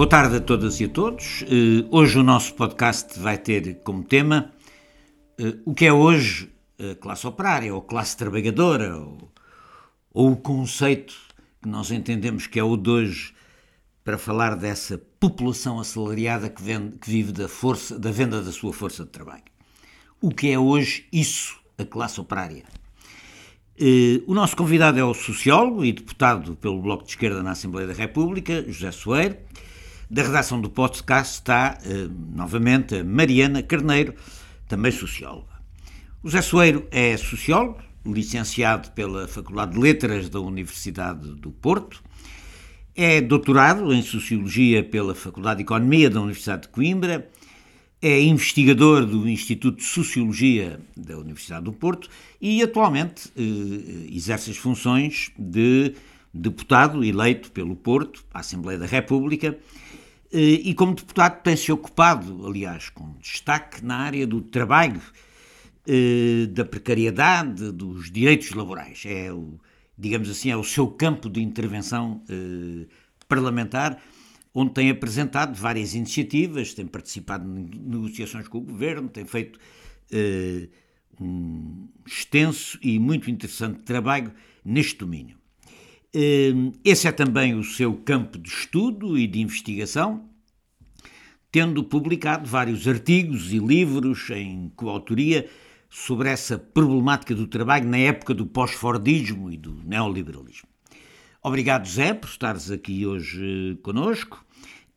Boa tarde a todas e a todos. Uh, hoje o nosso podcast vai ter como tema uh, o que é hoje a classe operária ou classe trabalhadora ou, ou, o conceito que nós entendemos que é o de hoje para falar dessa população assalariada que, vende, que vive da, força, da venda da sua força de trabalho. O que é hoje isso, a classe operária? Uh, o nosso convidado é o sociólogo e deputado pelo Bloco de Esquerda na Assembleia da República, José Soeiro. Da redação do podcast está, uh, novamente, a Mariana Carneiro, também socióloga. O José Soeiro é sociólogo, licenciado pela Faculdade de Letras da Universidade do Porto, é doutorado em Sociologia pela Faculdade de Economia da Universidade de Coimbra, é investigador do Instituto de Sociologia da Universidade do Porto e atualmente eh, exerce as funções de deputado eleito pelo Porto, à Assembleia da República, eh, e como deputado tem-se ocupado, aliás, com destaque na área do trabalho, eh, da precariedade, dos direitos laborais. É o, digamos assim, é o seu campo de intervenção eh, parlamentar onde tem apresentado várias iniciativas, tem participado em negociações com o governo, tem feito um extenso e muito interessante trabalho neste domínio. Uh, esse é também o seu campo de estudo e de investigação, tendo publicado vários artigos e livros em coautoria sobre essa problemática do trabalho na época do pós-fordismo e do neoliberalismo. Obrigado, Zé, por estares aqui hoje conosco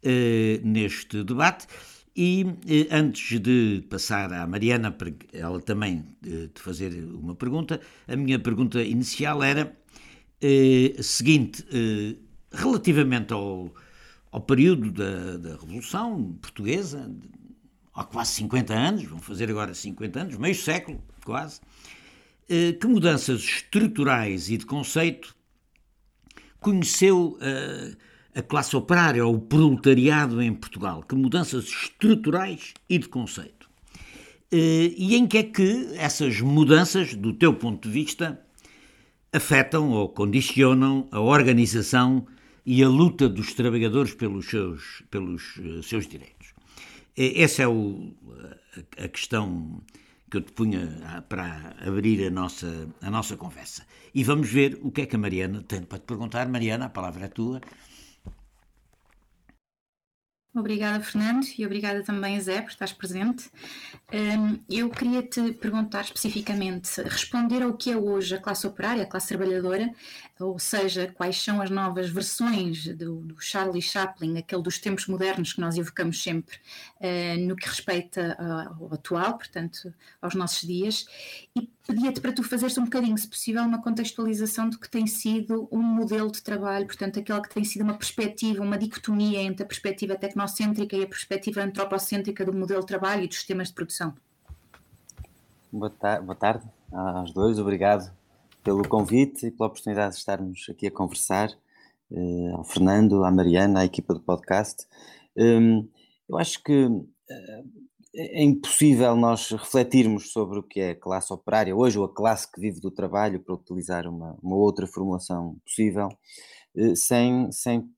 uh, neste debate. E eh, antes de passar à Mariana, para ela também eh, te fazer uma pergunta, a minha pergunta inicial era eh, seguinte: eh, relativamente ao, ao período da, da Revolução Portuguesa, há quase 50 anos, vão fazer agora 50 anos, meio século quase, eh, que mudanças estruturais e de conceito conheceu a, a classe operária ou o proletariado em Portugal? Que mudanças estruturais e de conceito? Eh, e em que é que essas mudanças, do teu ponto de vista, afetam ou condicionam a organização e a luta dos trabalhadores pelos seus, pelos eh, seus direitos? Essa é o, a questão que eu te punha para abrir a nossa, a nossa conversa. E vamos ver o que é que a Mariana tem para te perguntar. Mariana, a palavra é tua. Obrigada, Fernando, e obrigada também, Zé, por estares presente. Um, eu queria te perguntar especificamente, responder ao que é hoje a classe operária, a classe trabalhadora, ou seja, quais são as novas versões do, do Charlie Chaplin, aquele dos tempos modernos que nós evocamos sempre, uh, no que respeita ao atual, portanto, aos nossos dias, e pedia-te para tu fazeres um bocadinho, se possível, uma contextualização do que tem sido um modelo de trabalho, portanto, aquela que tem sido uma perspectiva, uma dicotomia entre a perspectiva tecnocêntrica e a perspectiva antropocêntrica do modelo de trabalho e dos sistemas de produção. Boa, ta boa tarde aos dois, obrigado pelo convite e pela oportunidade de estarmos aqui a conversar, uh, ao Fernando, à Mariana, à equipa do podcast. Um, eu acho que uh, é impossível nós refletirmos sobre o que é a classe operária hoje, ou a classe que vive do trabalho, para utilizar uma, uma outra formulação possível, eh, sem, sem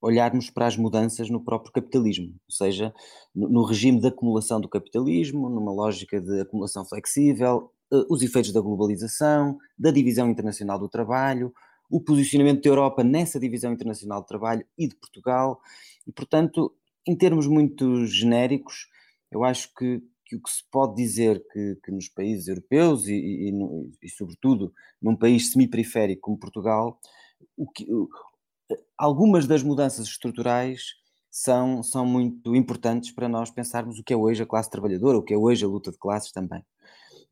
olharmos para as mudanças no próprio capitalismo, ou seja, no, no regime de acumulação do capitalismo, numa lógica de acumulação flexível, eh, os efeitos da globalização, da divisão internacional do trabalho, o posicionamento da Europa nessa divisão internacional do trabalho e de Portugal, e portanto, em termos muito genéricos, eu acho que, que o que se pode dizer que, que nos países europeus e, e, e, e, sobretudo, num país semi-periférico como Portugal, que, algumas das mudanças estruturais são, são muito importantes para nós pensarmos o que é hoje a classe trabalhadora, o que é hoje a luta de classes também.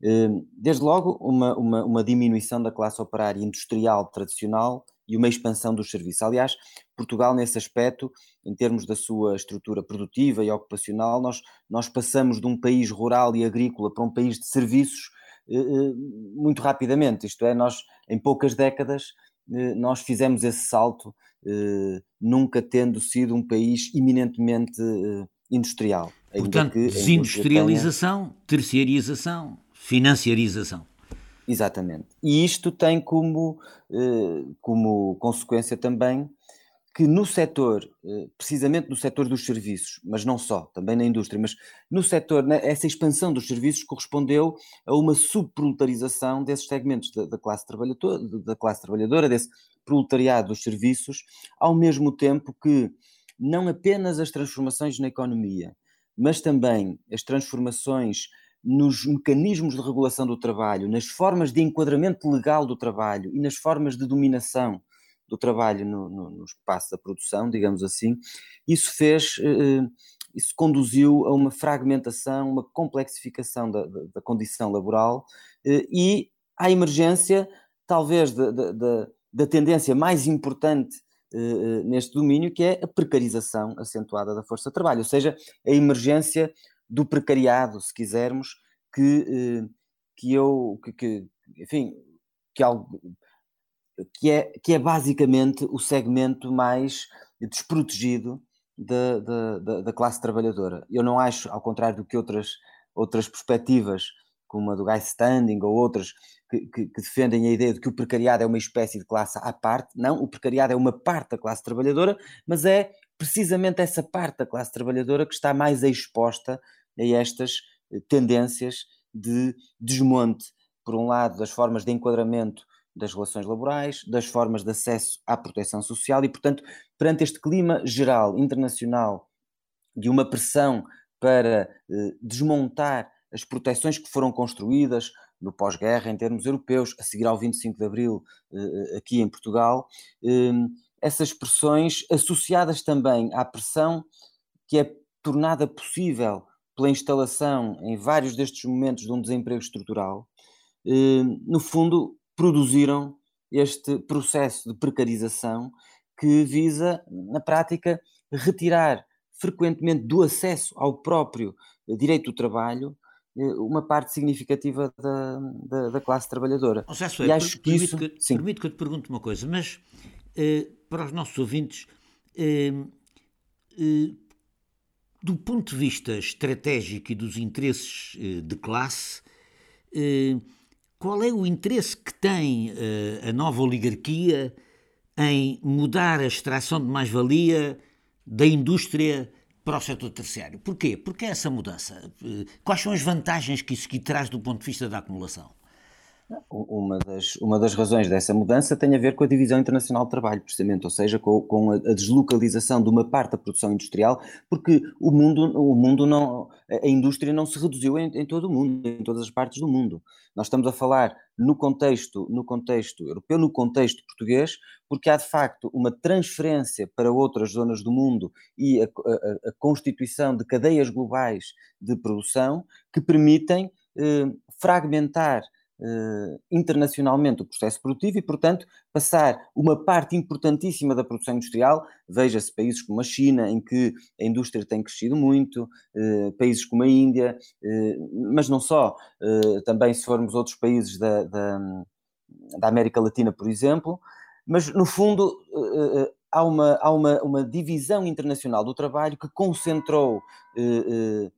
Hum, desde logo, uma, uma, uma diminuição da classe operária industrial tradicional e uma expansão dos serviços. Aliás, Portugal, nesse aspecto, em termos da sua estrutura produtiva e ocupacional, nós, nós passamos de um país rural e agrícola para um país de serviços eh, eh, muito rapidamente. Isto é, nós, em poucas décadas, eh, nós fizemos esse salto, nunca tendo sido um país eminentemente industrial. Portanto, desindustrialização, tenha... financiarização. Exatamente. E isto tem como, eh, como consequência também que no setor, eh, precisamente no setor dos serviços, mas não só, também na indústria, mas no setor, né, essa expansão dos serviços correspondeu a uma subproletarização desses segmentos da, da, classe trabalhadora, da classe trabalhadora, desse proletariado dos serviços, ao mesmo tempo que não apenas as transformações na economia, mas também as transformações nos mecanismos de regulação do trabalho, nas formas de enquadramento legal do trabalho e nas formas de dominação do trabalho no, no, no espaço da produção, digamos assim, isso fez, eh, isso conduziu a uma fragmentação, uma complexificação da, da, da condição laboral eh, e à emergência, talvez, da, da, da tendência mais importante eh, neste domínio, que é a precarização acentuada da força de trabalho, ou seja, a emergência do precariado, se quisermos, que, que eu, que, que enfim, que algo que é, que é basicamente o segmento mais desprotegido da, da, da, classe trabalhadora. Eu não acho, ao contrário do que outras, outras perspectivas, como a do Guy Standing ou outras, que, que, que, defendem a ideia de que o precariado é uma espécie de classe à parte. Não, o precariado é uma parte da classe trabalhadora, mas é precisamente essa parte da classe trabalhadora que está mais exposta a estas eh, tendências de desmonte, por um lado, das formas de enquadramento das relações laborais, das formas de acesso à proteção social e, portanto, perante este clima geral, internacional, de uma pressão para eh, desmontar as proteções que foram construídas no pós-guerra em termos europeus, a seguir ao 25 de Abril eh, aqui em Portugal, eh, essas pressões associadas também à pressão que é tornada possível pela instalação em vários destes momentos de um desemprego estrutural, eh, no fundo produziram este processo de precarização que visa, na prática, retirar frequentemente do acesso ao próprio direito do trabalho eh, uma parte significativa da, da, da classe trabalhadora. José, e acho que isso... Que, sim. Permite que eu te pergunte uma coisa, mas eh, para os nossos ouvintes, eh, eh, do ponto de vista estratégico e dos interesses eh, de classe, eh, qual é o interesse que tem uh, a nova oligarquia em mudar a extração de mais-valia da indústria para o setor terciário? Porquê? Porque essa mudança? Quais são as vantagens que isso que traz do ponto de vista da acumulação? Uma das, uma das razões dessa mudança tem a ver com a divisão internacional de trabalho, precisamente, ou seja, com, com a, deslocalização de uma parte da produção industrial, porque o mundo, o mundo não, a indústria não se reduziu em, em todo o mundo, em todas as partes do mundo. Nós estamos a falar no contexto, no contexto europeu, no contexto português, porque há de facto uma transferência para outras zonas do mundo e a, a, a constituição de cadeias globais de produção que permitem eh, fragmentar Uh, internacionalmente o processo produtivo e, portanto, passar uma parte importantíssima da produção industrial, veja-se países como a China, em que a indústria tem crescido muito, uh, países como a Índia, uh, mas não só, também se formos outros países da, da, da, América Latina, por exemplo, mas no fundo há, uma, há uma, uma divisão internacional do trabalho que concentrou em,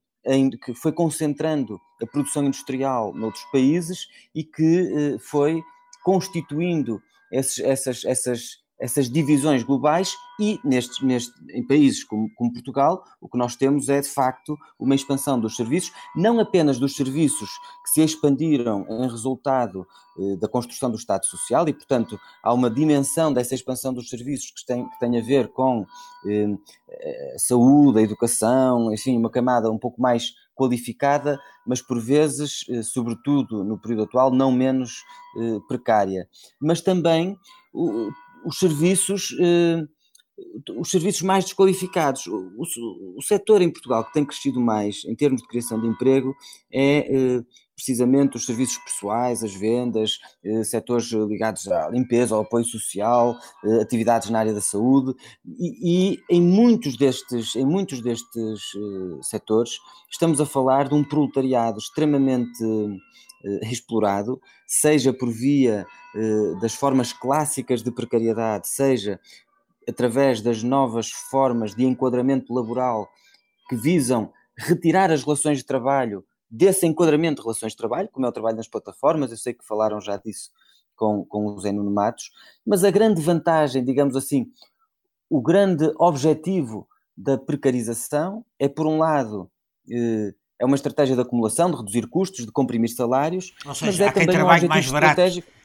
que foi concentrando a produção industrial noutros países e que eh, foi constituindo esses, essas, essas, essas divisões globais e neste, neste, em países como, como, Portugal, o que nós temos é de facto uma expansão dos serviços, não apenas dos serviços que se expandiram em resultado eh, da construção do Estado Social e, portanto, há uma dimensão dessa expansão dos serviços que tem, que tem a ver com eh, a saúde, a educação, enfim, uma camada um pouco mais qualificada, mas por vezes, eh, sobretudo no período atual, não menos eh, precária. Mas também os serviços, eh, os serviços mais desqualificados. O, o, setor em Portugal que tem crescido mais em termos de criação de emprego é eh, precisamente os serviços pessoais, as vendas, eh, setores ligados à limpeza, ao apoio social, atividades na área da saúde e, e em muitos destes, em muitos destes setores estamos a falar de um proletariado extremamente explorado, seja por via eh, das formas clássicas de precariedade, seja através das novas formas de enquadramento laboral que visam retirar as relações de trabalho desse enquadramento de relações de trabalho, como é o trabalho nas plataformas, eu sei que falaram já disso com, com os Nuno Matos, mas a grande vantagem, digamos assim, o grande objetivo da precarização é, por um lado, eh, é uma estratégia de acumulação, de reduzir custos, de comprimir salários, Ou seja, mas é há quem trabalhe um mais barato.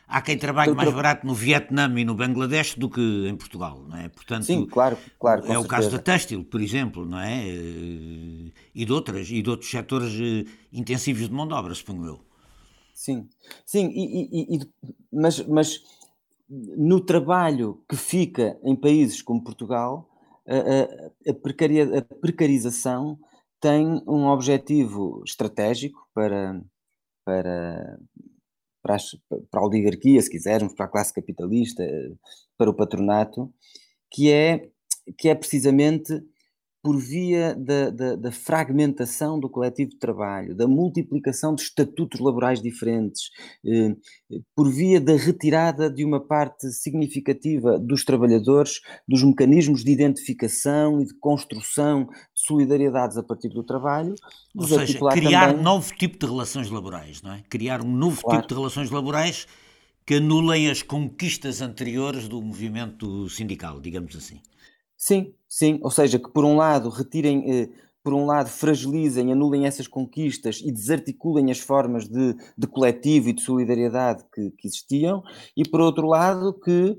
Há quem trabalhe mais barato no Vietnã e no Bangladesh do que em Portugal, não é? Portanto, Sim, claro, claro. É o caso da têxtil, por exemplo, não é? E de outras, e de outros setores eh, intensivos de mão de obra, suponho eu. Sim, sim, e, e, e, mas, mas no trabalho que fica em países como Portugal, a, a, a precarização tem um objetivo estratégico para, para, para, as, para a oligarquia, se quisermos, para a classe capitalista, para o patronato, que é, que é precisamente por via da, da, da, fragmentação do coletivo de trabalho, da multiplicação de estatutos laborais diferentes, eh, por via da retirada de uma parte significativa dos trabalhadores dos mecanismos de identificação e de construção de solidariedades a partir do trabalho. Ou seja, criar também... um novo tipo de relações laborais, não é? Criar um novo claro. tipo de relações laborais que anulem as conquistas anteriores do movimento sindical, digamos assim. Sim, sim, ou seja, que por um lado retirem, eh, por um lado fragilizem, anulem essas conquistas e desarticulem as formas de, de coletivo e de solidariedade que, que, existiam, e por outro lado que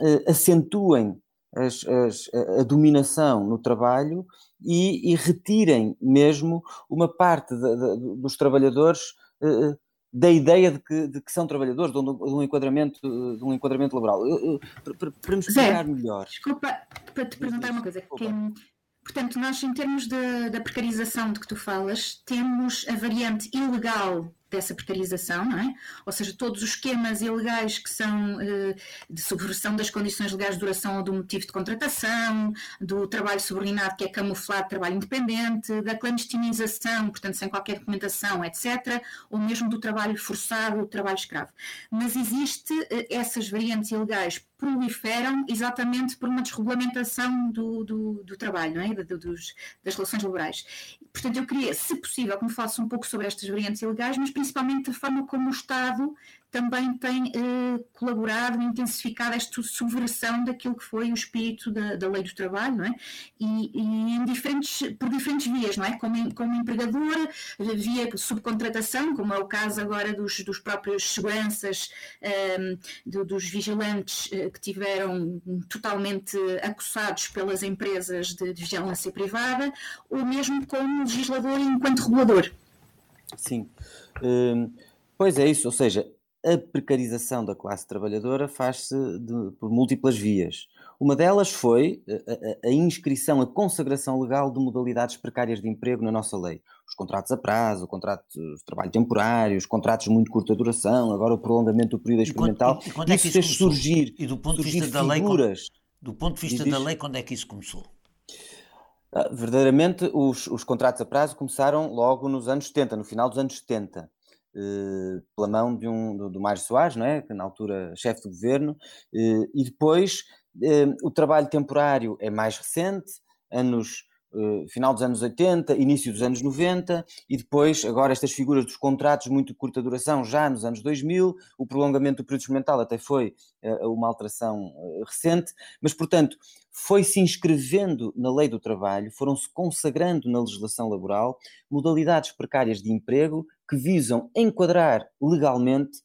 eh, acentuem as, as, a, dominação no trabalho e, e, retirem mesmo uma parte de, de, dos trabalhadores eh, da ideia de que, de que são trabalhadores, de um, de um, enquadramento, de um enquadramento laboral. para, para nos explicar melhor. Desculpa, para te perguntar uma coisa. Que, portanto, nós, em termos da precarização de que tu falas, temos a variante ilegal dessa precarização, não é? Ou seja, todos os esquemas ilegais que são eh, de subversão das condições legais de duração ou do motivo de contratação, do trabalho subordinado que é camuflado trabalho independente, da clandestinização, portanto sem qualquer documentação, etc., ou mesmo do trabalho forçado, do trabalho escravo. Mas existe eh, essas variantes ilegais proliferam exatamente por uma desregulamentação do, do, do trabalho, não é? De, dos, das relações laborais. Portanto, eu queria, se possível, que me falasse um pouco sobre estas variantes ilegais, mas principalmente a forma como o Estado também tem eh, colaborado, intensificado esta subversão daquilo que foi o espírito da, da lei do trabalho, não é? E, e diferentes, por diferentes vias, não é? Como, como empregador, via subcontratação, como é o caso agora dos, dos próprios seguranças, um, do, dos vigilantes uh, que tiveram totalmente acossados pelas empresas de, de vigilância privada, ou mesmo como legislador enquanto regulador. Sim. Hum, pois é isso, ou seja, a precarização da classe trabalhadora faz-se por múltiplas vias. Uma delas foi a, a, a, inscrição, a consagração legal de modalidades precárias de emprego na nossa lei. Os contratos a prazo, o contrato de trabalho temporário, os contratos de muito curta duração, agora o prolongamento do período experimental. E, quando, e, quando é que isso fez surgir, e do ponto de vista da lei, do ponto de vista da lei, quando é que isso começou? Ah, verdadeiramente, os, os contratos a prazo começaram logo nos anos 70, no final dos anos 70. Eh, pela mão de um, do, do Mário Soares, não é? que na altura chefe do governo, eh, e depois eh, o trabalho temporário é mais recente, anos final dos anos 80, início dos anos 90 e depois agora estas figuras dos contratos muito de curta duração já nos anos 2000, o prolongamento do período experimental até foi uma alteração recente, mas portanto foi-se inscrevendo na lei do trabalho, foram-se consagrando na legislação laboral modalidades precárias de emprego que visam enquadrar legalmente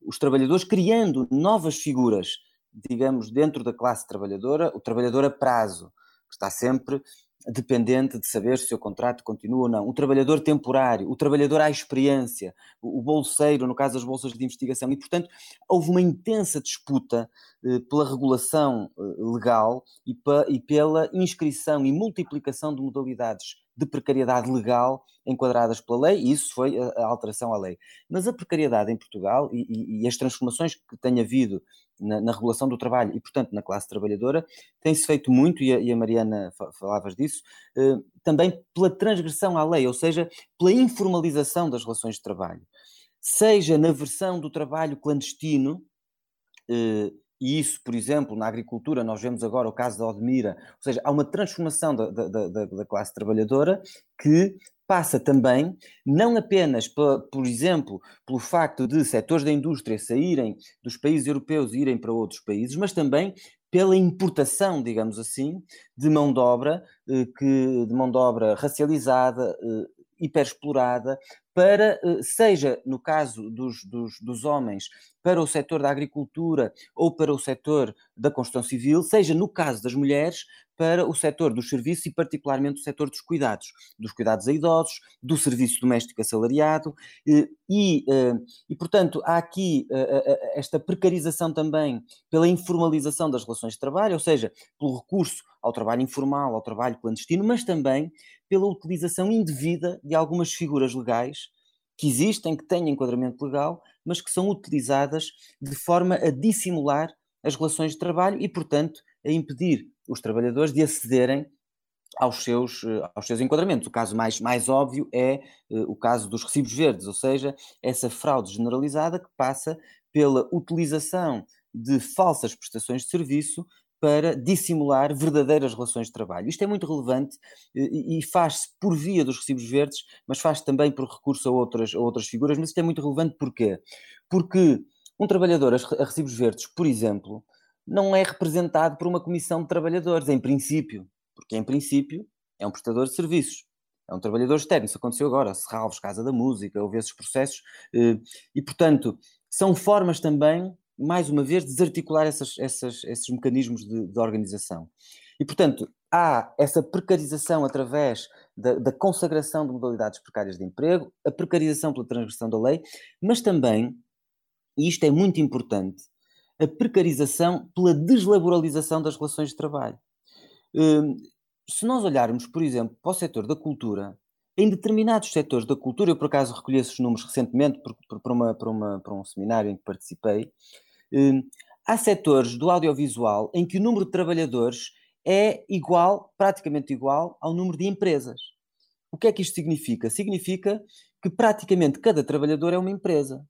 os trabalhadores, criando novas figuras, digamos, dentro da classe trabalhadora, o trabalhador a prazo, que está sempre dependente de saber se o contrato continua ou não. O trabalhador temporário, o trabalhador à experiência, o bolseiro, no caso das bolsas de investigação. E, portanto, houve uma intensa disputa eh, pela regulação eh, legal e, pa, e pela inscrição e multiplicação de modalidades de precariedade legal enquadradas pela lei, e isso foi a, alteração à lei. Mas a precariedade em Portugal e, e, e as transformações que tem havido na, na, regulação do trabalho e, portanto, na classe trabalhadora, tem-se feito muito, e a, e a Mariana falavas disso, eh, também pela transgressão à lei, ou seja, pela informalização das relações de trabalho. Seja na versão do trabalho clandestino, eh, e isso, por exemplo, na agricultura, nós vemos agora o caso da Odmira, ou seja, há uma transformação da, da, da, da classe trabalhadora que passa também, não apenas, por, por exemplo, pelo facto de setores da indústria saírem dos países europeus e irem para outros países, mas também pela importação, digamos assim, de mão de obra, eh, que, de mão de obra racializada, eh, hiperexplorada, para, eh, seja no caso dos, dos, dos, homens, para o setor da agricultura ou para o setor da construção civil, seja no caso das mulheres, para o setor dos serviços e particularmente o setor dos cuidados, dos cuidados a idosos, do serviço doméstico assalariado e, e, eh, e portanto, há aqui eh, esta precarização também pela informalização das relações de trabalho, ou seja, pelo recurso ao trabalho informal, ao trabalho clandestino, mas também pela utilização indevida de algumas figuras legais que existem, que têm enquadramento legal, mas que são utilizadas de forma a dissimular as relações de trabalho e, portanto, a impedir os trabalhadores de acederem aos seus, eh, aos seus enquadramentos. O caso mais, mais óbvio é uh, o caso dos recibos verdes, ou seja, essa fraude generalizada que passa pela utilização de falsas prestações de serviço para dissimular verdadeiras relações de trabalho. Isto é muito relevante e faz-se por via dos recibos verdes, mas faz-se também por recurso a outras, a outras figuras, mas isto é muito relevante porquê? Porque um trabalhador a recibos verdes, por exemplo, não é representado por uma comissão de trabalhadores, em princípio, porque em princípio é um prestador de serviços, é um trabalhador externo, isso aconteceu agora, Serralves, Casa da Música, houve esses processos, eh, e portanto são formas também mais uma vez, desarticular essas, essas, esses mecanismos de, de, organização. E, portanto, há essa precarização através da, da, consagração de modalidades precárias de emprego, a precarização pela transgressão da lei, mas também, e isto é muito importante, a precarização pela deslaboralização das relações de trabalho. Hum, se nós olharmos, por exemplo, para o setor da cultura, em determinados setores da cultura, eu por acaso recolhi esses números recentemente para, uma, para, uma, para um seminário em que participei, hum, há setores do audiovisual em que o número de trabalhadores é igual, praticamente igual, ao número de empresas. O que é que isto significa? Significa que praticamente cada trabalhador é uma empresa.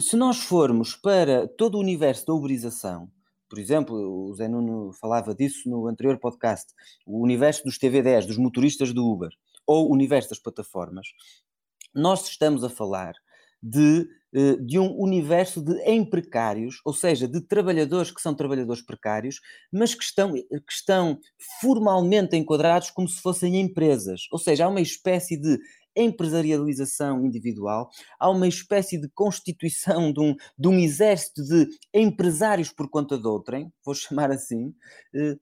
Se nós formos para todo o universo da uberização, por exemplo, o Zé Nuno falava disso no anterior podcast, o universo dos TV10, dos motoristas do Uber ou o universo das plataformas, nós estamos a falar de, eh, de um universo de emprecários, ou seja, de trabalhadores que são trabalhadores precários, mas que estão, que estão formalmente enquadrados como se fossem empresas. Ou seja, há uma espécie de empresarialização individual, há uma espécie de constituição de um, de um exército de empresários por conta de outrem, vou chamar assim, eh,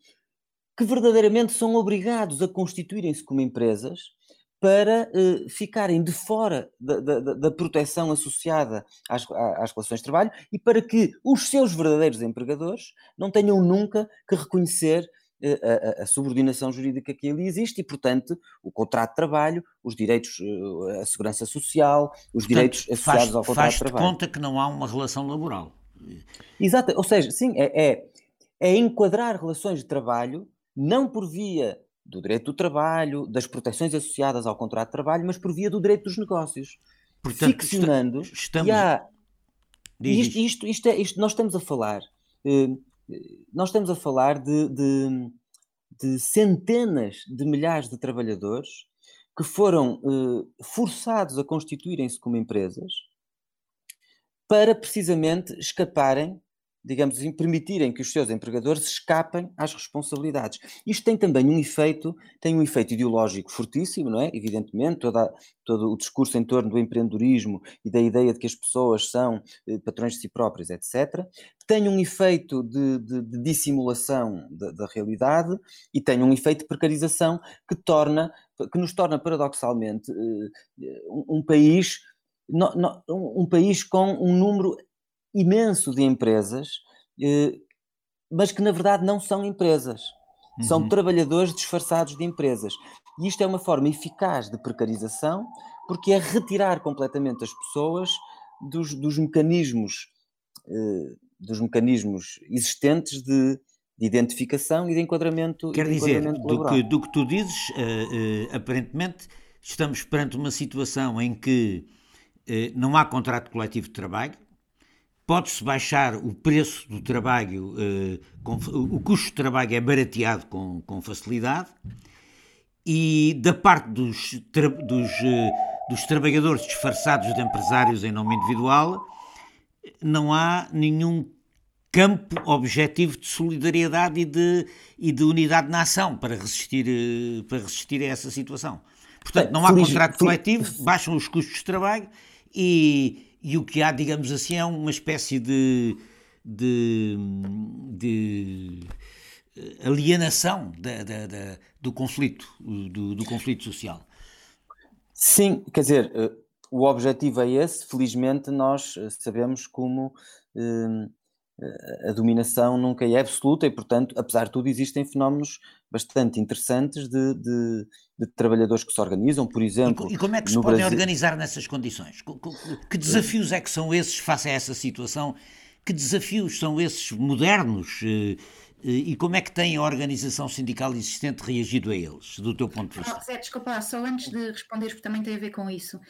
que verdadeiramente são obrigados a constituírem-se como empresas para uh, ficarem de fora da, da, da proteção associada às, às, relações de trabalho e para que os seus verdadeiros empregadores não tenham nunca que reconhecer a, a, subordinação jurídica que ali existe e, portanto, o contrato de trabalho, os direitos, uh, a segurança social, os portanto, direitos associados faz, ao contrato de trabalho. conta que não há uma relação laboral. Exato, ou seja, sim, é, é, é enquadrar relações de trabalho não por via do direito do trabalho, das proteções associadas ao contrato de trabalho, mas por via do direito dos negócios. Portanto, Ficcionando. Estamos... Há, isto, isto, isto, é, isto, nós estamos a falar, eh, nós estamos a falar de, de, de, centenas de milhares de trabalhadores que foram eh, forçados a constituírem-se como empresas para precisamente escaparem digamos assim, permitirem que os seus empregadores escapem às responsabilidades. Isto tem também um efeito, tem um efeito ideológico fortíssimo, não é? Evidentemente, toda, todo o discurso em torno do empreendedorismo e da ideia de que as pessoas são eh, patrões de si próprias, etc. Tem um efeito de, de, de dissimulação da, da, realidade e tem um efeito de precarização que torna, que nos torna paradoxalmente eh, um, um país um país com um número imenso de empresas, eh, mas que na verdade não são empresas. São uhum. trabalhadores disfarçados de empresas. E isto é uma forma eficaz de precarização, porque é retirar completamente as pessoas dos, dos mecanismos eh, dos mecanismos existentes de, de, identificação e de enquadramento. Quer de dizer, enquadramento do, que, do que tu dizes, uh, uh, aparentemente estamos perante uma situação em que uh, não há contrato coletivo de trabalho, pode-se baixar o preço do trabalho, com, o custo de trabalho é barateado com, com facilidade, e da parte dos, tra, dos, uh, dos trabalhadores disfarçados de empresários em nome individual, não há nenhum campo objetivo de solidariedade e de, e de unidade na ação para resistir, uh, para resistir a essa situação. Portanto, não há contrato coletivo, baixam os custos de trabalho e, e o que há, digamos assim, é uma espécie de, de, de eh, alienação da, da, da, do conflito, do, do, conflito social. Sim, quer dizer, eh, o objetivo é esse. Felizmente, nós eh, sabemos como a dominação nunca é absoluta e, portanto, apesar de tudo, existem fenómenos bastante interessantes de, de, de trabalhadores que se organizam, por exemplo. E, e como é que se podem Brasil... organizar nessas condições? Que desafios é que são esses face a essa situação? Que desafios são esses modernos? Eh, eh, e como é que tem a organização sindical existente reagido a eles, do teu ponto de vista? Oh, Zé, desculpa, só antes de responderes, porque também tem a ver com isso.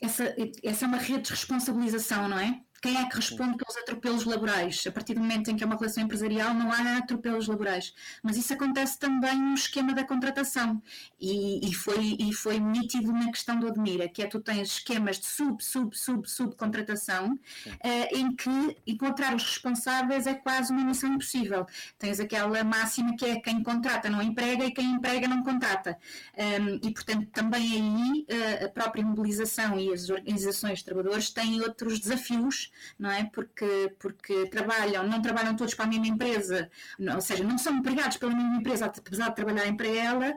Essa, essa é uma rede de responsabilização, não é? Quem é que responde pelos atropelos laborais? A partir do momento em que é uma relação empresarial, não há atropelos laborais. Mas isso acontece também no esquema da contratação. E, e, foi, e foi nítido na questão do Admira, que é tu tens esquemas de sub, sub, sub, subcontratação, uh, em que encontrar os responsáveis é quase uma missão impossível. Tens aquela máxima que é quem contrata não emprega e quem emprega não contrata. Um, e, portanto, também aí uh, a própria mobilização e as organizações de trabalhadores têm outros desafios não é? Porque, porque trabalham, não trabalham todos para a mesma empresa, ou seja, não são empregados pela mesma empresa, apesar de trabalharem para ela,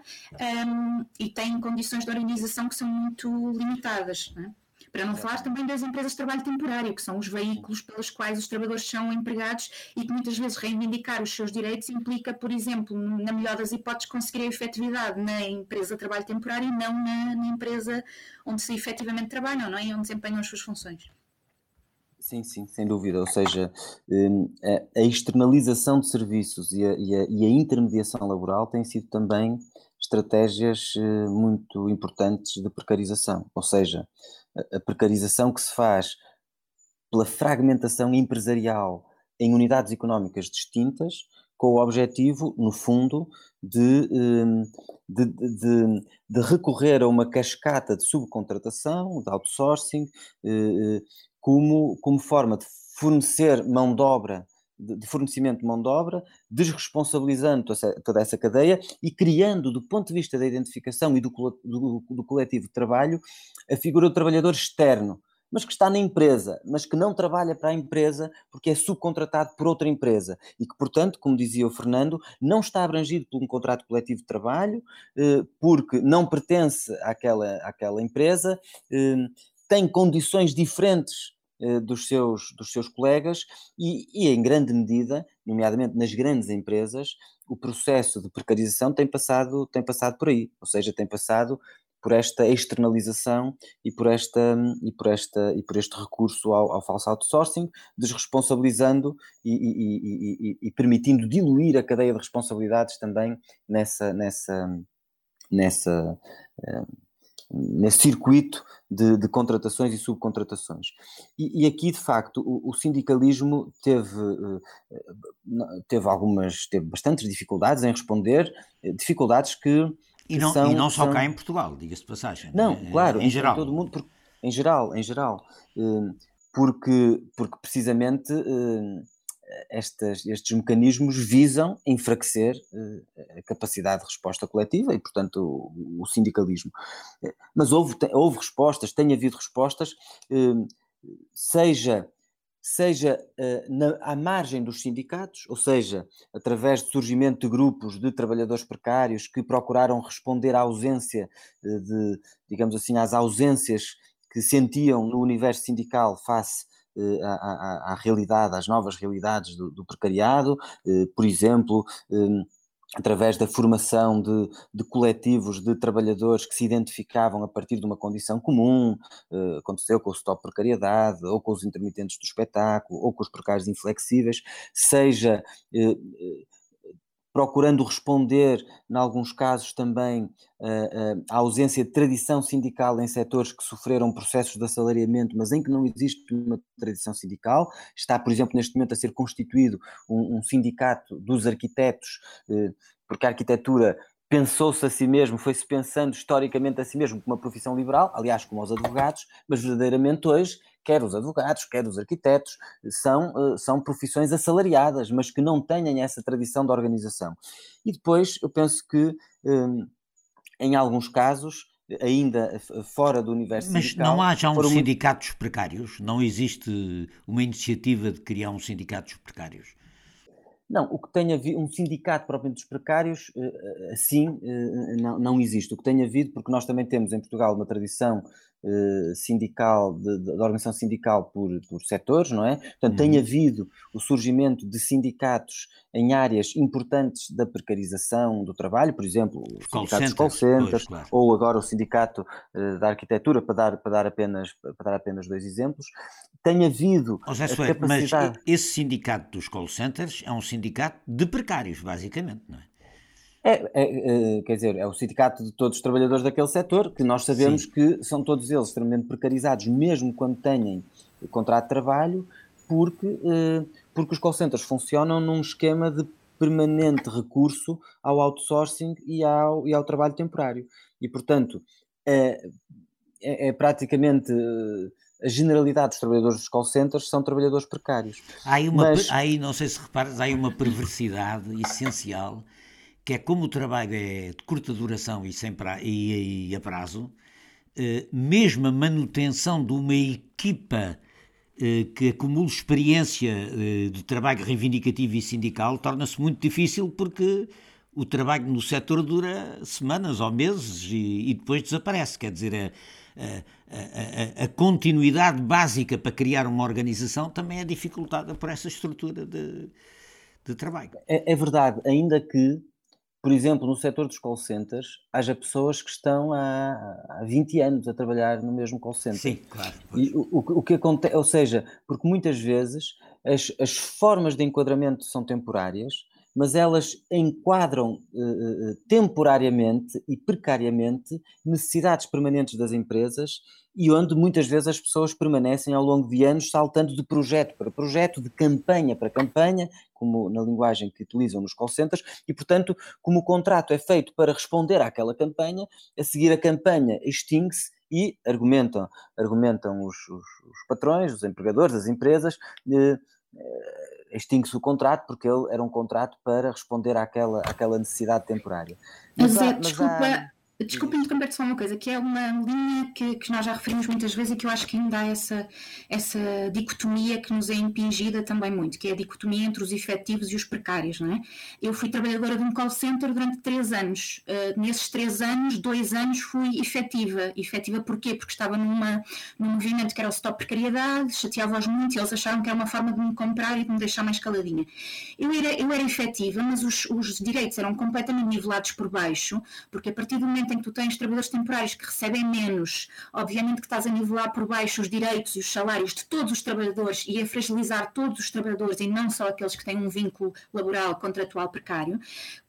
um, e têm condições de organização que são muito limitadas. Não é? Para não falar também das empresas de trabalho temporário, que são os veículos pelos quais os trabalhadores são empregados e que muitas vezes reivindicar os seus direitos implica, por exemplo, na melhor das hipóteses, conseguir a efetividade na empresa de trabalho temporário e não na, na empresa onde se efetivamente trabalham, não é? E onde desempenham as suas funções. Sim, sim, sem dúvida. Ou seja, hum, a externalização de serviços e a, e a, e a intermediação laboral têm sido também estratégias eh, muito importantes de precarização. Ou seja, a precarização que se faz pela fragmentação empresarial em unidades económicas distintas, com o objetivo, no fundo, de, hum, de, de, de recorrer a uma cascata de subcontratação, de outsourcing, eh, eh, como, como forma de fornecer mão de obra, de, de fornecimento de mão de obra, desresponsabilizando toda essa cadeia e criando, do ponto de vista da identificação e do, do, do coletivo de trabalho, a figura do trabalhador externo, mas que está na empresa, mas que não trabalha para a empresa porque é subcontratado por outra empresa e que, portanto, como dizia o Fernando, não está abrangido por um contrato coletivo de trabalho, eh, porque não pertence àquela, àquela empresa, eh, tem condições diferentes dos seus, dos seus colegas e, e, em grande medida, nomeadamente nas grandes empresas, o processo de precarização tem passado, tem passado por aí, ou seja, tem passado por esta externalização e por, esta, e por, esta, e por este recurso ao, ao falso outsourcing, desresponsabilizando e, e, e, e, permitindo diluir a cadeia de responsabilidades também nessa, nessa, nessa, eh, nesse circuito de, de, contratações e subcontratações. E, e aqui, de facto, o, o, sindicalismo teve, eh, teve algumas, teve bastantes dificuldades em responder, eh, dificuldades que. E não, são, e não só são... cá em Portugal, diga-se de passagem. Não, é, claro, em, em geral. todo mundo, porque, em geral, em geral. Porque, porque precisamente estas, estes mecanismos visam enfraquecer uh, a capacidade de resposta coletiva e, portanto, o, o sindicalismo. Eh, mas houve, houve respostas, tem havido respostas, uh, seja, seja na, à margem dos sindicatos, ou seja, através do surgimento de grupos de trabalhadores precários que procuraram responder à ausência de, digamos assim, às ausências que sentiam no universo sindical face eh, à, à, à, realidade, às novas realidades do, do precariado, eh, por exemplo, eh, através da formação de, de, coletivos de trabalhadores que se identificavam a partir de uma condição comum, aconteceu com o stop precariedade, ou com os intermitentes do espetáculo, ou com os precários inflexíveis, seja procurando responder, em alguns casos também, à ausência de tradição sindical em setores que sofreram processos de assalariamento, mas em que não existe uma tradição sindical. Está, por exemplo, neste momento a ser constituído um, um sindicato dos arquitetos, porque a arquitetura pensou-se a si mesmo, foi-se pensando historicamente a si mesmo como uma profissão liberal, aliás, como os advogados, mas verdadeiramente hoje, quer os advogados, quer os arquitetos, são, eh, são profissões assalariadas, mas que não têm essa tradição de organização. E depois, eu penso que, hum, em alguns casos, ainda fora do universo Mas não há já um foram... sindicatos precários? Não existe uma iniciativa de criar um sindicatos precários? Não, o que tem havido, um sindicato propriamente dos precários, assim, não, não existe. O que tem havido, porque nós também temos em Portugal uma tradição sindical, de, de, organização sindical por, por setores, não é? Portanto, uhum. tem havido o surgimento de sindicatos em áreas importantes da precarização do trabalho, por exemplo, o sindicato dos call centers, pois, claro. ou agora o sindicato uh, da arquitetura, para dar, para, dar apenas, para dar apenas dois exemplos. Tem havido oh, José Soeiro, capacidade... Mas esse sindicato dos call centers é um sindicato de precários, basicamente, não é? É, é, é, quer dizer, é o sindicato de todos os trabalhadores daquele setor, que nós sabemos Sim. que são todos eles extremamente precarizados, mesmo quando têm contrato de trabalho, porque, eh, porque os call centers funcionam num esquema de permanente recurso ao outsourcing e ao, e ao trabalho temporário. E, portanto, é, é, é praticamente a generalidade dos trabalhadores dos call centers são trabalhadores precários. Há aí, uma, Mas... há aí não sei se reparas, há aí uma perversidade essencial que é como o trabalho é de curta duração e, sem pra, e, e a prazo, eh, mesmo a manutenção de uma equipa eh, que acumula experiência eh, de trabalho reivindicativo e sindical torna-se muito difícil porque o trabalho no setor dura semanas ou meses e, e depois desaparece. Quer dizer, a, a, a, a, continuidade básica para criar uma organização também é dificultada por essa estrutura de, de trabalho. É, é verdade, ainda que por exemplo, no setor dos call centers, haja pessoas que estão há, há 20 anos a trabalhar no mesmo call center. Sim, claro. E o, o, que acontece, ou seja, porque muitas vezes as, as formas de enquadramento são temporárias, mas elas enquadram uh, temporariamente e precariamente necessidades permanentes das empresas e onde muitas vezes as pessoas permanecem ao longo de anos saltando de projeto para projeto, de campanha para campanha, como na linguagem que utilizam nos call centers, e portanto, como o contrato é feito para responder àquela campanha, a seguir a campanha extingue-se e argumentam, argumentam os, os, os, patrões, os empregadores, as empresas, eh, extingue-se o contrato porque ele era um contrato para responder àquela, àquela necessidade temporária. Mas, mas, há, mas desculpa, há... Desculpe interromper só uma coisa, que é uma linha que, que, nós já referimos muitas vezes e que eu acho que ainda há essa, essa dicotomia que nos é impingida também muito, que é a dicotomia entre os efetivos e os precários, não é? Eu fui trabalhadora de um call center durante três anos. Uh, nesses três anos, dois anos fui efetiva. Efetiva porquê? Porque estava numa, num movimento que era o stop precariedade, chateava-os muito e eles acharam que era uma forma de me comprar e de me deixar mais caladinha. Eu era, eu era efetiva, mas os, os direitos eram completamente nivelados por baixo, porque a partir do momento momento em que tu tens trabalhadores temporários que recebem menos, obviamente que estás a nivelar por baixo os direitos e os salários de todos os trabalhadores e a fragilizar todos os trabalhadores e não só aqueles que têm um vínculo laboral contratual precário,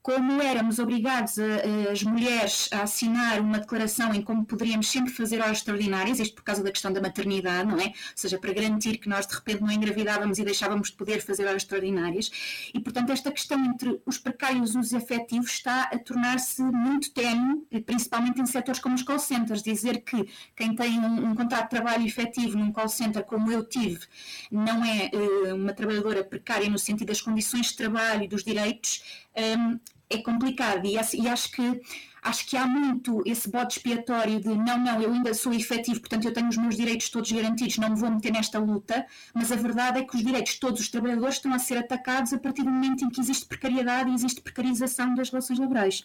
como éramos obrigados a, as mulheres a assinar uma declaração em como poderíamos sempre fazer horas extraordinárias, isto por causa da questão da maternidade, não é? Ou seja, para garantir que nós de repente não engravidávamos e deixávamos de poder fazer horas extraordinárias. E, portanto, esta questão entre os precários e os efetivos está a tornar-se muito tenue, principalmente em setores como os call centers. Dizer que quem tem um, um contrato de trabalho efetivo num call center, como eu tive, não é uh, uma trabalhadora precária no sentido das condições de trabalho e dos direitos. Um, é complicado e, e acho que acho que há muito esse bode expiatório de não, não, eu ainda sou efetivo, portanto eu tenho os meus direitos todos garantidos, não me vou meter nesta luta, mas a verdade é que os direitos de todos os trabalhadores estão a ser atacados a partir do momento em que existe precariedade e existe precarização das relações laborais.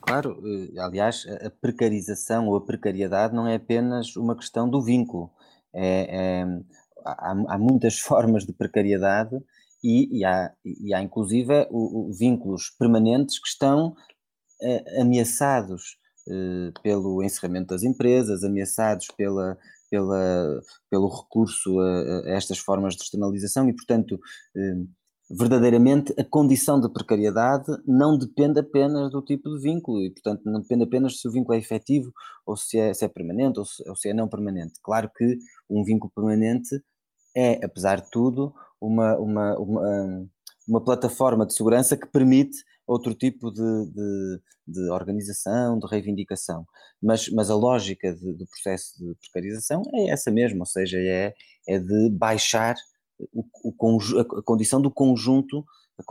Claro, eh, aliás, a precarização ou a precariedade não é apenas uma questão do vínculo. É, é há, há muitas formas de precariedade e, e, há, e há inclusive o, o vínculos permanentes que estão uh, ameaçados uh, pelo encerramento das empresas, ameaçados pela, pela, pelo recurso a, a, estas formas de externalização e, portanto, verdadeiramente a condição de precariedade não depende apenas do tipo de vínculo e, portanto, não depende apenas se o vínculo é efetivo ou se é, se é permanente ou se, ou se é não permanente. Claro que um vínculo permanente é, apesar de tudo, uma, uma, uma, uma plataforma de segurança que permite outro tipo de, de, de organização, de reivindicação. Mas, mas a lógica de, do processo de precarização é essa mesmo, ou seja, é, é de baixar o, o, a condição do conjunto,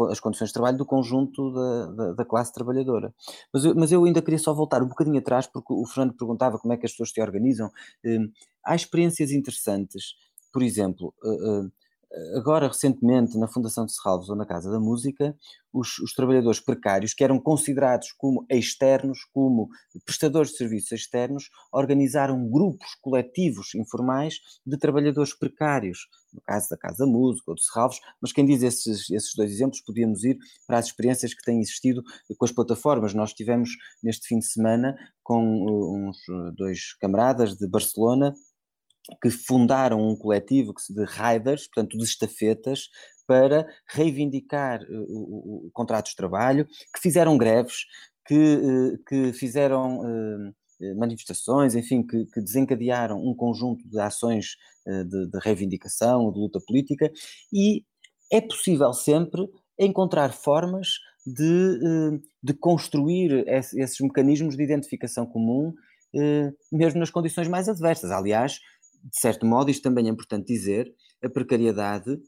as condições de trabalho do conjunto da, da, da classe trabalhadora. Mas eu, mas eu ainda queria só voltar um bocadinho atrás, porque o Fernando perguntava como é que as pessoas se organizam. Hum, há experiências interessantes, por exemplo, uh, uh, agora recentemente na Fundação de Serralves ou na Casa da Música, os, os, trabalhadores precários, que eram considerados como externos, como prestadores de serviços externos, organizaram grupos coletivos informais de trabalhadores precários, no caso da Casa da Música ou de Serralves, mas quem diz esses, esses dois exemplos, podíamos ir para as experiências que têm existido com as plataformas. Nós tivemos neste fim de semana com uh, uns uh, dois camaradas de Barcelona, que fundaram um coletivo de riders, portanto de estafetas, para reivindicar uh, o, o, contratos de trabalho, que fizeram greves, que, uh, que fizeram uh, manifestações, enfim, que, que, desencadearam um conjunto de ações de, de reivindicação, de luta política, e é possível sempre encontrar formas de, de construir esses mecanismos de identificação comum, mesmo nas condições mais adversas. Aliás, de certo modo, isto também é importante dizer, a precariedade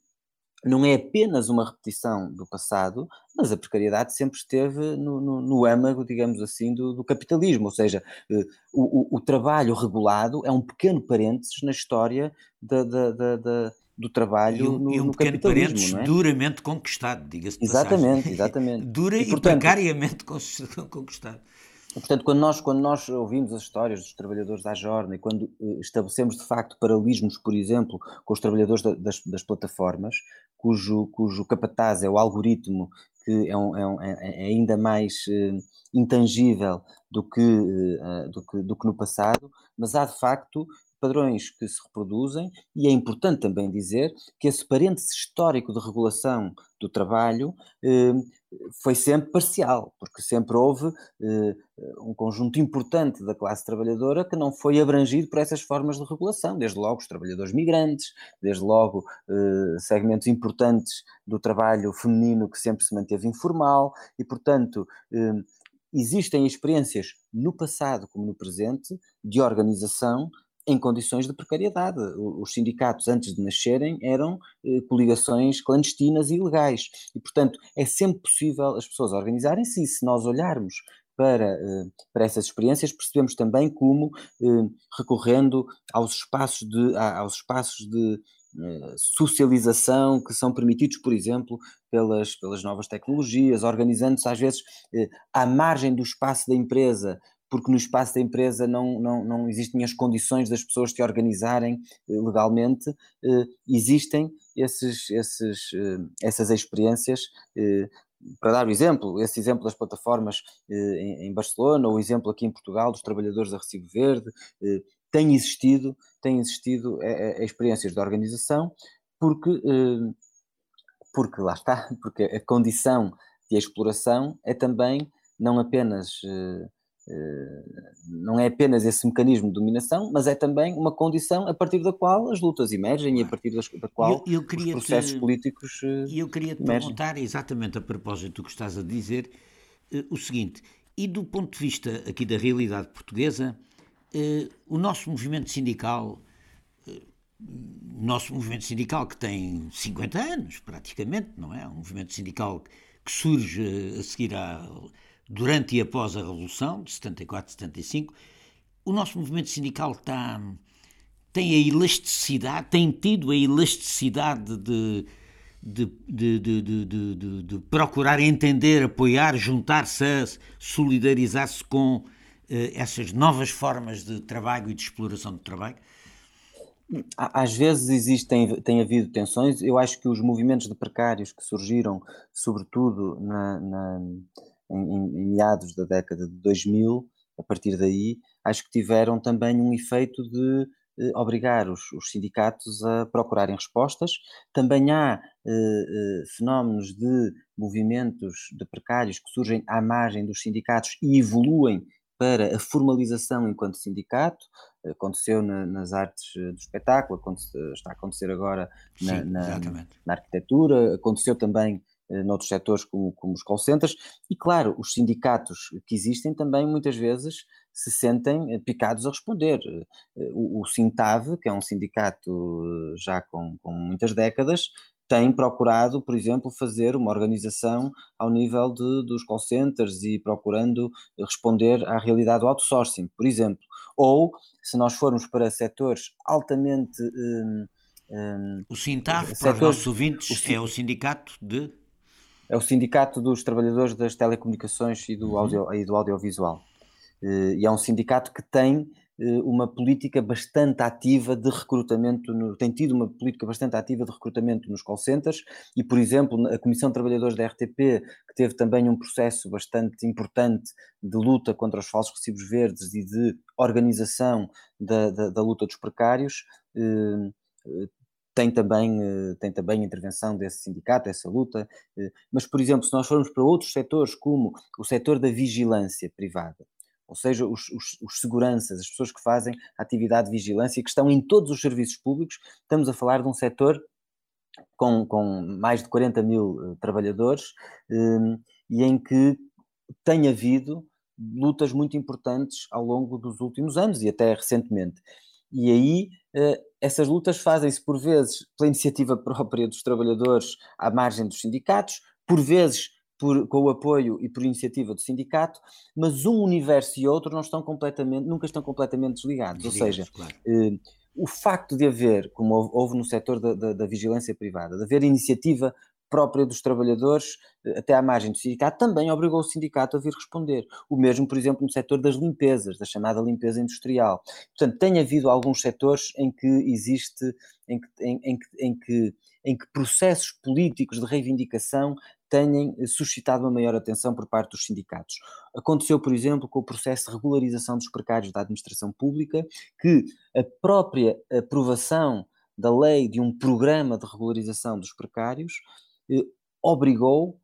não é apenas uma repetição do passado, mas a precariedade sempre esteve no, no, no âmago, digamos assim, do, do capitalismo, ou seja, eh, o, o, o, trabalho regulado é um pequeno parênteses na história da, da, da, da do trabalho e um, no, e um no pequeno parênteses é? duramente conquistado, diga-se Exatamente, passagem. exatamente. Dura e, e portanto, precariamente conquistado. Portanto, quando nós, quando nós ouvimos as histórias dos trabalhadores da Jorna e quando eh, estabelecemos de facto paralelismos, por exemplo, com os trabalhadores da, das, das, plataformas, cujo, cujo capataz é o algoritmo que é, um, é, um, é, é ainda mais eh, intangível do que, eh, do, que, do que no passado, mas há de facto padrões que se reproduzem e é importante também dizer que esse parêntese histórico de regulação do trabalho eh, foi sempre parcial, porque sempre houve eh, um conjunto importante da classe trabalhadora que não foi abrangido por essas formas de regulação, desde logo os trabalhadores migrantes, desde logo eh, segmentos importantes do trabalho feminino que sempre se manteve informal e, portanto, eh, existem experiências no passado como no presente de organização em condições de precariedade. Os sindicatos, antes de nascerem, eram eh, coligações clandestinas e ilegais. E, portanto, é sempre possível as pessoas organizarem-se e se nós olharmos para, eh, para essas experiências, percebemos também como, eh, recorrendo aos espaços de, aos espaços de socialização que são permitidos, por exemplo, pelas, pelas novas tecnologias, organizando-se às vezes à margem do espaço da empresa porque no espaço da empresa não, não, não existem as condições das pessoas se organizarem eh, legalmente, eh, existem esses, esses, eh, essas experiências. Para dar o exemplo, esse exemplo das plataformas em Barcelona, ou o exemplo aqui em Portugal dos trabalhadores da Recibo Verde, tem existido, tem existido experiências de organização, porque, porque lá está, porque a condição de exploração é também não apenas não é apenas esse mecanismo de dominação, mas é também uma condição a partir da qual as lutas emergem e a partir da qual eu, eu os processos te, políticos eh, E eu queria te emergem. perguntar exatamente a propósito do que estás a dizer eh, o seguinte, e do ponto de vista aqui da realidade portuguesa, o nosso movimento sindical, o nosso movimento sindical que tem 50 anos praticamente, não é? Um movimento sindical que surge a seguir à durante e após a Revolução, de 74, 75, o nosso movimento sindical está, tem a elasticidade, tem tido a elasticidade de, de, de, de, de procurar entender, apoiar, juntar-se, solidarizar-se com eh, essas novas formas de trabalho e de exploração do trabalho? Às vezes existem, tem havido tensões. Eu acho que os movimentos de precários que surgiram, sobretudo na, na em, em meados da década de 2000, a partir daí, acho que tiveram também um efeito de eh, obrigar os, os, sindicatos a procurarem respostas. Também há eh, eh, fenómenos de movimentos de precários que surgem à margem dos sindicatos e evoluem para a formalização enquanto sindicato. Aconteceu na, nas artes do espetáculo, está a acontecer agora na, Sim, na, na arquitetura, aconteceu também noutros setores como, como, os call centers, e claro, os sindicatos que existem também muitas vezes se sentem picados a responder. O, o Sintav, que é um sindicato já com, com muitas décadas, tem procurado, por exemplo, fazer uma organização ao nível de, dos call centers e procurando responder à realidade do outsourcing, por exemplo. Ou, se nós formos para setores altamente. Um, um, o Sintav, para os nossos ouvintes, o, é o sindicato de. É o sindicato dos trabalhadores das telecomunicações e do, uhum. audio, e do audiovisual. Eh, e é um sindicato que tem eh, uma política bastante ativa de recrutamento, no, tem tido uma política bastante ativa de recrutamento nos call centers e, por exemplo, a Comissão de Trabalhadores da RTP, que teve também um processo bastante importante de luta contra os falsos recibos verdes e de organização da, da, da luta dos precários, eh, tem também, tem também intervenção desse sindicato, essa luta, mas, por exemplo, se nós formos para outros setores, como o setor da vigilância privada, ou seja, os, os, os, seguranças, as pessoas que fazem atividade de vigilância, que estão em todos os serviços públicos. Estamos a falar de um setor com, com mais de 40 mil uh, trabalhadores um, e em que tem havido lutas muito importantes ao longo dos últimos anos e até recentemente. E aí essas lutas fazem-se por vezes pela iniciativa própria dos trabalhadores à margem dos sindicatos, por vezes por, com o apoio e por iniciativa do sindicato, mas um universo e outro não estão completamente, nunca estão completamente desligados. Ou seja, claro. eh, o facto de haver, como houve no setor da, da, da, vigilância privada, de haver iniciativa própria dos trabalhadores eh, até à margem do sindicato, também obrigou o sindicato a vir responder. O mesmo, por exemplo, no setor das limpezas, da chamada limpeza industrial. Portanto, tem havido alguns setores em que existe, em que, em, em, em que, em que processos políticos de reivindicação tenham suscitado uma maior atenção por parte dos sindicatos. Aconteceu, por exemplo, com o processo de regularização dos precários da administração pública, que a própria aprovação da lei de um programa de regularização dos precários eh, obrigou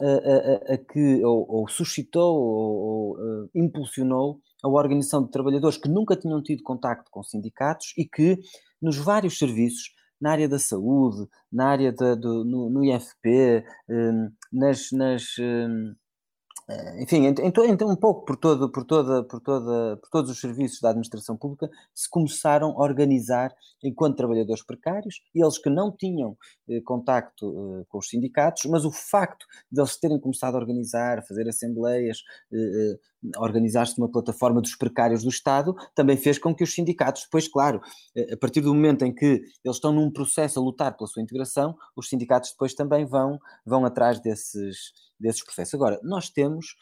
a, a, a, que, ou, ou suscitou, ou, ou uh, impulsionou a organização de trabalhadores que nunca tinham tido contacto com sindicatos e que, nos vários serviços, na área da saúde, na área da, do, no, no IFP, um, nas, nas eh, enfim, então um pouco por, todo, por, toda, por, toda, por todos os serviços da administração pública se começaram a organizar enquanto trabalhadores precários, eles que não tinham eh, contacto eh, com os sindicatos, mas o facto de eles terem começado a organizar, a fazer assembleias, eh, eh organizar-se numa plataforma dos precários do Estado, também fez com que os sindicatos, depois, claro, eh, a partir do momento em que eles estão num processo a lutar pela sua integração, os sindicatos depois também vão, vão atrás desses, desses processos. Agora, nós temos,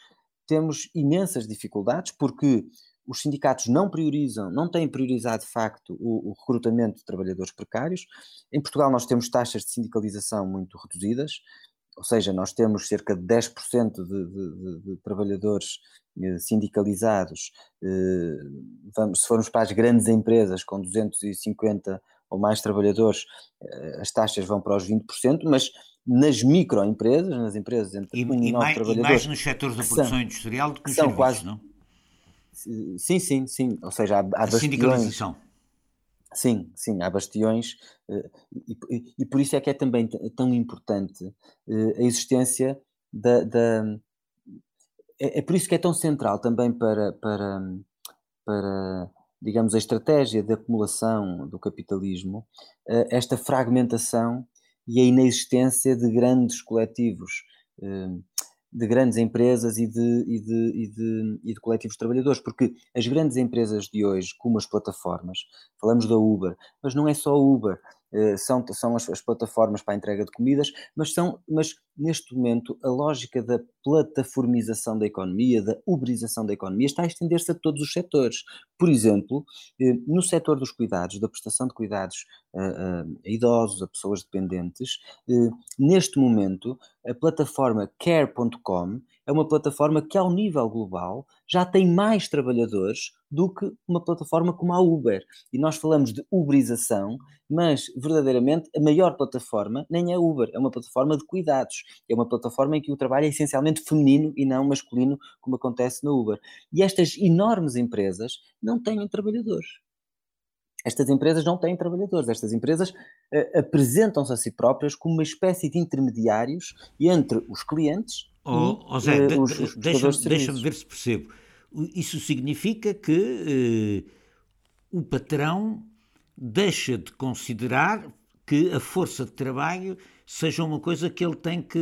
temos imensas dificuldades porque os sindicatos não priorizam, não têm priorizado de facto o, o, recrutamento de trabalhadores precários. Em Portugal nós temos taxas de sindicalização muito reduzidas, ou seja, nós temos cerca de 10% de, de, de, de trabalhadores eh, sindicalizados. Eh, vamos, se formos para as grandes empresas com 250 ou mais trabalhadores, eh, as taxas vão para os 20%, mas nas microempresas, nas empresas entre e, 1 e 9 trabalhadores. E mais nos setores da produção são, industrial do que nos são serviços, quase, não? Sim, sim, sim. Ou seja, há, há a sindicalização. Sim, sim, há bastiões eh, e, e, e, por isso é que é também tão importante eh, a existência da, da é, é, por isso que é tão central também para, para, para digamos, a estratégia de acumulação do capitalismo, eh, esta fragmentação e a inexistência de grandes coletivos de grandes empresas e de, e, de, e, de, e de coletivos trabalhadores, porque as grandes empresas de hoje, como as plataformas, falamos da Uber, mas não é só Uber, eh, são, são as, as, plataformas para a entrega de comidas, mas, são, mas neste momento, a lógica da plataformização da economia, da uberização da economia, está a estender-se a todos os setores. Por exemplo, eh, no setor dos cuidados, da prestação de cuidados a, a, a idosos, a pessoas dependentes, eh, neste momento, a plataforma care.com é uma plataforma que, ao nível global, já tem mais trabalhadores do que uma plataforma como a Uber. E nós falamos de uberização, mas verdadeiramente a maior plataforma nem é Uber, é uma plataforma de cuidados. É uma plataforma em que o trabalho é essencialmente feminino e não masculino, como acontece na Uber. E estas enormes empresas não têm trabalhadores. Estas empresas não têm trabalhadores, estas empresas uh, apresentam-se a si próprias como uma espécie de intermediários entre os clientes Oh, oh Zé, uh, deixa-me deixa ver se percebo. Isso significa que uh, o patrão deixa de considerar que a força de trabalho seja uma coisa que ele tem que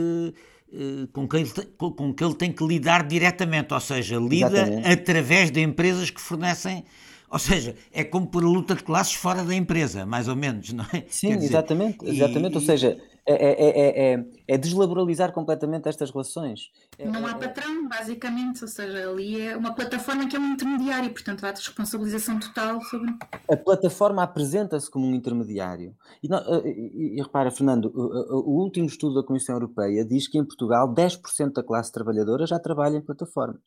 uh, com, que ele, com, que ele tem que lidar diretamente, ou seja, lida Exatamente. através de empresas que fornecem ou seja, é como por luta de classes fora da empresa, mais ou menos, não é? Sim, dizer, exatamente, exatamente. E, ou seja, é, é, é, é, deslaboralizar completamente estas relações. Não há patrão, basicamente, ou seja, ali é uma plataforma que é um intermediário, portanto há responsabilização total sobre. A plataforma apresenta-se como um intermediário. E, não, e, e, repara, Fernando, o, o, último estudo da Comissão Europeia diz que em Portugal 10% da classe trabalhadora já trabalha em plataformas.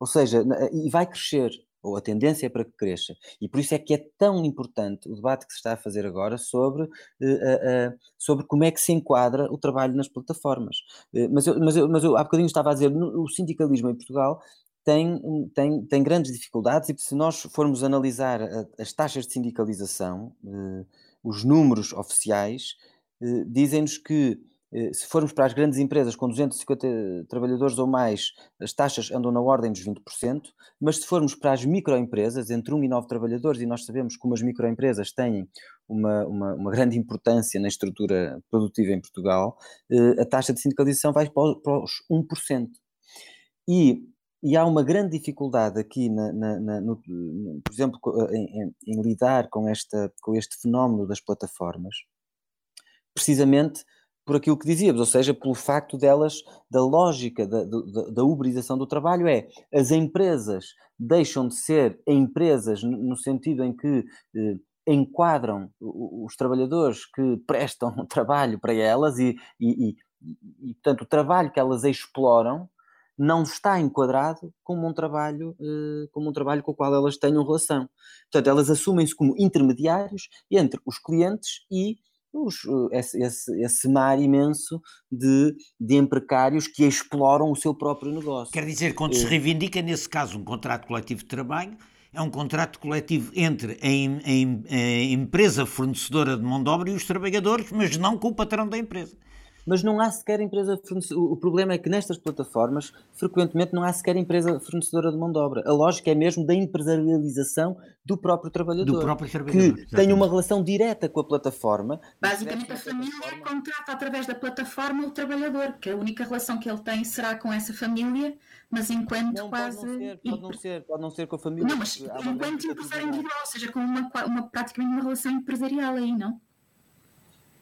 Ou seja, e vai crescer ou a tendência é para que cresça. E por isso é que é tão importante o debate que se está a fazer agora sobre, uh, uh, sobre como é que se enquadra o trabalho nas plataformas. Uh, mas, eu, mas, eu, mas eu há bocadinho estava a dizer, no, o sindicalismo em Portugal tem, tem, tem grandes dificuldades e se nós formos analisar a, as taxas de sindicalização, os números oficiais, dizem-nos que eh, se formos para as grandes empresas com 250 trabalhadores ou mais, as taxas andam na ordem dos 20%, mas se formos para as microempresas, entre 1 e 9 trabalhadores, e nós sabemos como as microempresas têm uma, uma, uma grande importância na estrutura produtiva em Portugal, eh, a taxa de sindicalização vai para os 1%. E, e há uma grande dificuldade aqui, na, na, na, no, por exemplo, em, em, em lidar com, esta, com este fenómeno das plataformas, precisamente por aquilo que dizíamos, ou seja, pelo facto delas, da lógica da, da, da uberização do trabalho, é as empresas deixam de ser empresas no sentido em que eh, enquadram os trabalhadores que prestam trabalho para elas e, e, e, e, portanto, o trabalho que elas exploram não está enquadrado como um trabalho, eh, como um trabalho com o qual elas tenham relação. Portanto, elas assumem-se como intermediários entre os clientes e os, esse, esse, esse, mar imenso de, de emprecários que exploram o seu próprio negócio. Quer dizer, quando se eh, reivindica, nesse caso, um contrato coletivo de trabalho, é um contrato coletivo entre a, a, a empresa fornecedora de mão de obra e os trabalhadores, mas não com o patrão da empresa mas não há sequer empresa fornecedora. O problema é que nestas plataformas, frequentemente, não há sequer empresa fornecedora de mão de obra. A lógica é mesmo da empresarialização do próprio trabalhador. Do próprio trabalhador. Que tem uma relação direta com a plataforma. Basicamente, a família plataforma... contrata através da plataforma o trabalhador, que a única relação que ele tem será com essa família, mas enquanto não, quase. Pode não, ser, pode não ser, pode não ser com a família. Não, mas enquanto empresário individual, ou seja, com uma, uma, praticamente uma relação empresarial aí, não?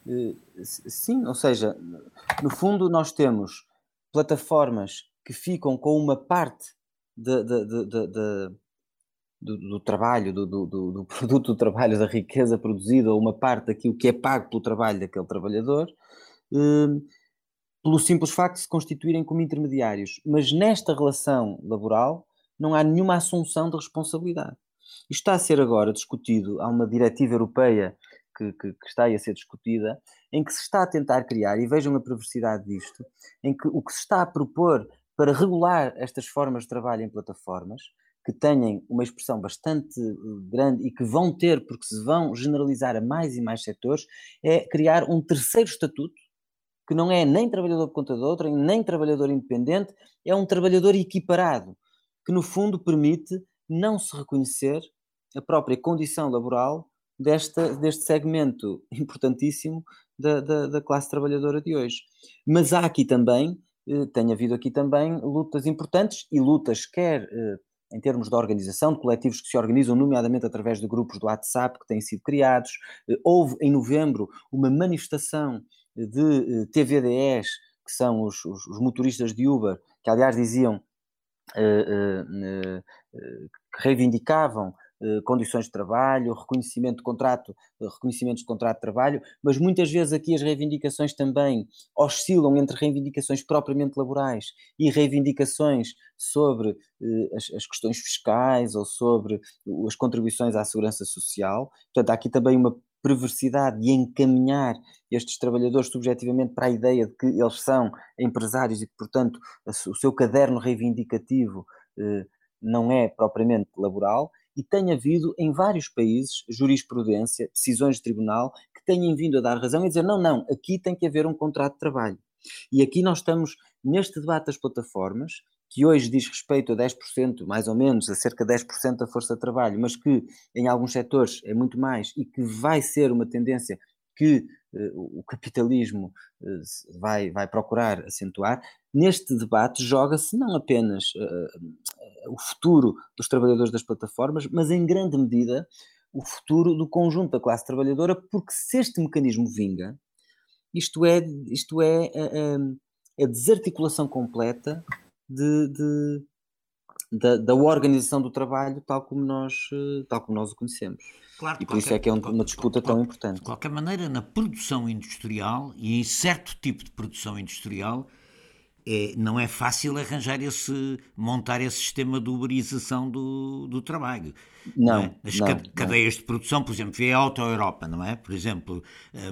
Eh, sim, ou seja, no fundo nós temos plataformas que ficam com uma parte de, de, de, do, do, trabalho, do, do, do, produto do trabalho, da riqueza produzida, ou uma parte daquilo que é pago pelo trabalho daquele trabalhador, eh, pelo simples facto de se constituírem como intermediários. Mas nesta relação laboral não há nenhuma assunção de responsabilidade. Isto está a ser agora discutido, há uma diretiva europeia que, que, que, está aí a ser discutida, em que se está a tentar criar, e vejam a perversidade disto, em que o que se está a propor para regular estas formas de trabalho em plataformas, que têm uma expressão bastante eh, grande e que vão ter, porque se vão generalizar a mais e mais setores, é criar um terceiro estatuto, que não é nem trabalhador por conta de outra, nem trabalhador independente, é um trabalhador equiparado, que no fundo permite não se reconhecer a própria condição laboral desta, deste segmento importantíssimo da, da, da, classe trabalhadora de hoje. Mas há aqui também, eh, tem havido aqui também lutas importantes e lutas quer eh, em termos de organização, de coletivos que se organizam, nomeadamente através de grupos do WhatsApp que têm sido criados. Eh, houve em novembro uma manifestação de TVDEs que são os, os, os motoristas de Uber, que aliás diziam que reivindicavam condições de trabalho, reconhecimento de contrato, eh, reconhecimentos de contrato de trabalho, mas muitas vezes aqui as reivindicações também oscilam entre reivindicações propriamente laborais e reivindicações sobre eh, as, as, questões fiscais ou sobre as contribuições à segurança social. Portanto, há aqui também uma perversidade de encaminhar estes trabalhadores subjetivamente para a ideia de que eles são empresários e que, portanto, o seu caderno reivindicativo não é propriamente laboral e tem havido em vários países jurisprudência, decisões de tribunal que têm vindo a dar razão e dizer não, não, aqui tem que haver um contrato de trabalho. E aqui nós estamos neste debate das plataformas, que hoje diz respeito a 10%, mais ou menos, a cerca de 10% da força de trabalho, mas que em alguns setores é muito mais e que vai ser uma tendência que uh, o capitalismo uh, vai, vai procurar acentuar, neste debate joga-se não apenas uh, o futuro dos trabalhadores das plataformas, mas em grande medida o futuro do conjunto da classe trabalhadora, porque se este mecanismo vinga, isto é, isto é a, a desarticulação completa de, de da, da, organização do trabalho tal como nós, tal como nós o conhecemos. Claro, e por qualquer, isso é que é uma disputa tão importante. De qualquer maneira, na produção industrial e em certo tipo de produção industrial, é, não é fácil arranjar esse, montar esse sistema de uberização do, do trabalho. Não, não é? As não, cadeias não. de produção, por exemplo, vê a Auto Europa, não é? Por exemplo,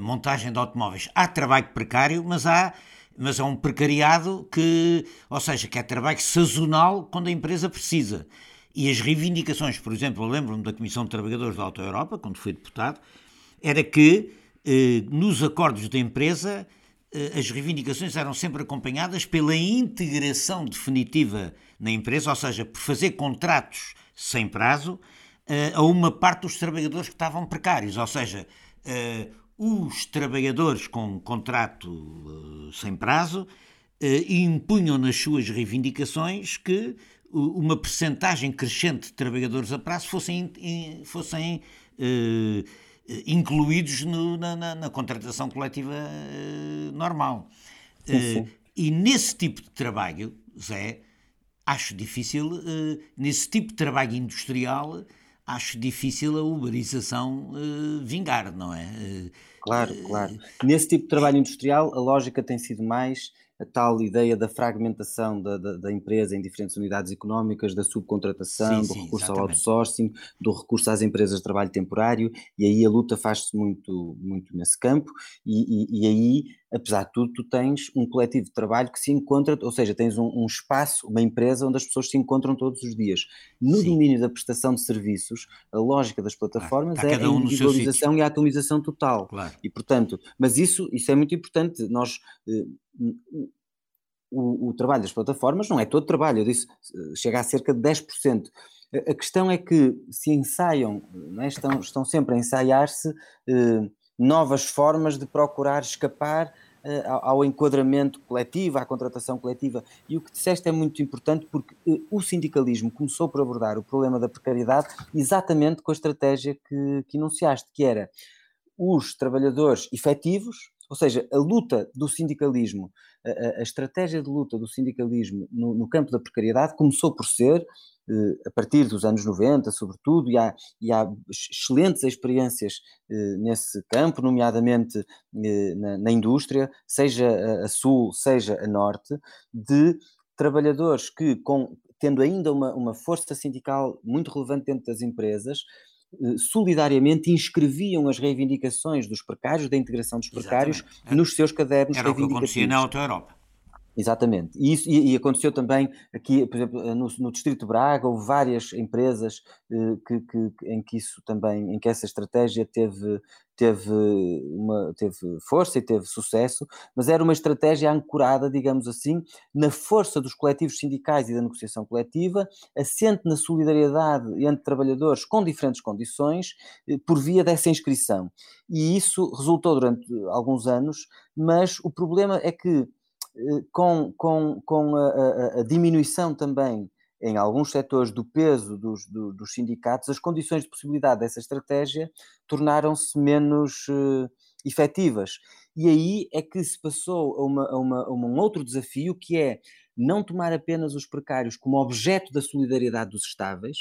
montagem de automóveis. Há trabalho precário, mas há mas é um precariado que, ou seja, que é trabalho sazonal quando a empresa precisa. E as reivindicações, por exemplo, eu lembro-me da Comissão de Trabalhadores da Auto Europa, quando fui deputado, era que eh, nos acordos da empresa as reivindicações eram sempre acompanhadas pela integração definitiva na empresa, ou seja, por fazer contratos sem prazo eh, a uma parte dos trabalhadores que estavam precários, ou seja, eh, os trabalhadores com contrato sem prazo impunham nas suas reivindicações que uma percentagem crescente de trabalhadores a prazo fossem, fossem incluídos no, na, na, na, contratação coletiva uh, normal. Sim, sim. Uh, e nesse tipo de trabalho, Zé, acho difícil, nesse tipo de trabalho industrial, acho difícil a uberização vingar, não é? Claro, claro. Nesse tipo de trabalho industrial, a lógica tem sido mais a tal ideia da fragmentação da, da, da, empresa em diferentes unidades económicas, da subcontratação, sim, do sim, recurso exatamente. ao outsourcing, do recurso às empresas de trabalho temporário, e aí a luta faz-se muito, muito nesse campo, e, e, e, aí, apesar de tudo, tu tens um coletivo de trabalho que se encontra, ou seja, tens um, um espaço, uma empresa onde as pessoas se encontram todos os dias. No sim. domínio da prestação de serviços, a lógica das plataformas é a individualização e a atomização total. Claro. E, portanto, mas isso, isso é muito importante, nós eh, o, o, trabalho das plataformas não é todo trabalho, eu disse, chega a cerca de 10%. A questão é que se ensaiam, é? estão, estão sempre a ensaiar-se eh, novas formas de procurar escapar eh, ao, enquadramento coletivo, à contratação coletiva. E o que disseste é muito importante porque eh, o sindicalismo começou por abordar o problema da precariedade exatamente com a estratégia que, que enunciaste, que era os trabalhadores efetivos ou seja, a luta do sindicalismo, a, a estratégia de luta do sindicalismo no, no, campo da precariedade começou por ser, eh, a partir dos anos 90, sobretudo, e há, e há excelentes experiências eh, nesse campo, nomeadamente eh, na, na, indústria, seja a, a sul, seja a norte, de trabalhadores que, com, tendo ainda uma, uma força sindical muito relevante dentro das empresas, solidariamente inscreviam as reivindicações dos precários, da integração dos precários, Exatamente. nos seus cadernos Era reivindicativos. Era o que acontecia na Auto Europa. Exatamente. E, isso, e, e, aconteceu também aqui, por exemplo, no, no Distrito de Braga, houve várias empresas eh, que, que, em que isso também, em que essa estratégia teve, teve, uma, teve força e teve sucesso, mas era uma estratégia ancorada, digamos assim, na força dos coletivos sindicais e da negociação coletiva, assente na solidariedade entre trabalhadores com diferentes condições, eh, por via dessa inscrição. E isso resultou durante alguns anos, mas o problema é que eh, com, com, com a, a, diminuição também em alguns setores do peso dos, do, dos sindicatos, as condições de possibilidade dessa estratégia tornaram-se menos, eh, efetivas. E aí é que se passou a, uma, a, uma, a um outro desafio que é não tomar apenas os precários como objeto da solidariedade dos estáveis,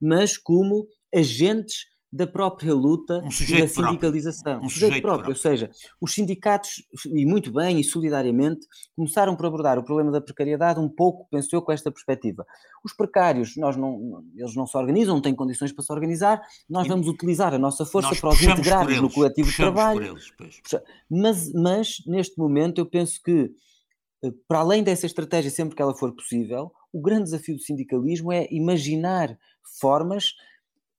mas como agentes da própria luta um e da sindicalização. Um sujeito, próprio, próprio, ou seja, os sindicatos, e muito bem e solidariamente, começaram por abordar o problema da precariedade um pouco, penso eu, com esta perspectiva. Os precários, nós não, eles não se organizam, não têm condições para se organizar, nós vamos utilizar a nossa força para os integrar no coletivo de trabalho. Eles, mas, mas, neste momento, eu penso que, eh, para além dessa estratégia, sempre que ela for possível, o grande desafio do sindicalismo é imaginar formas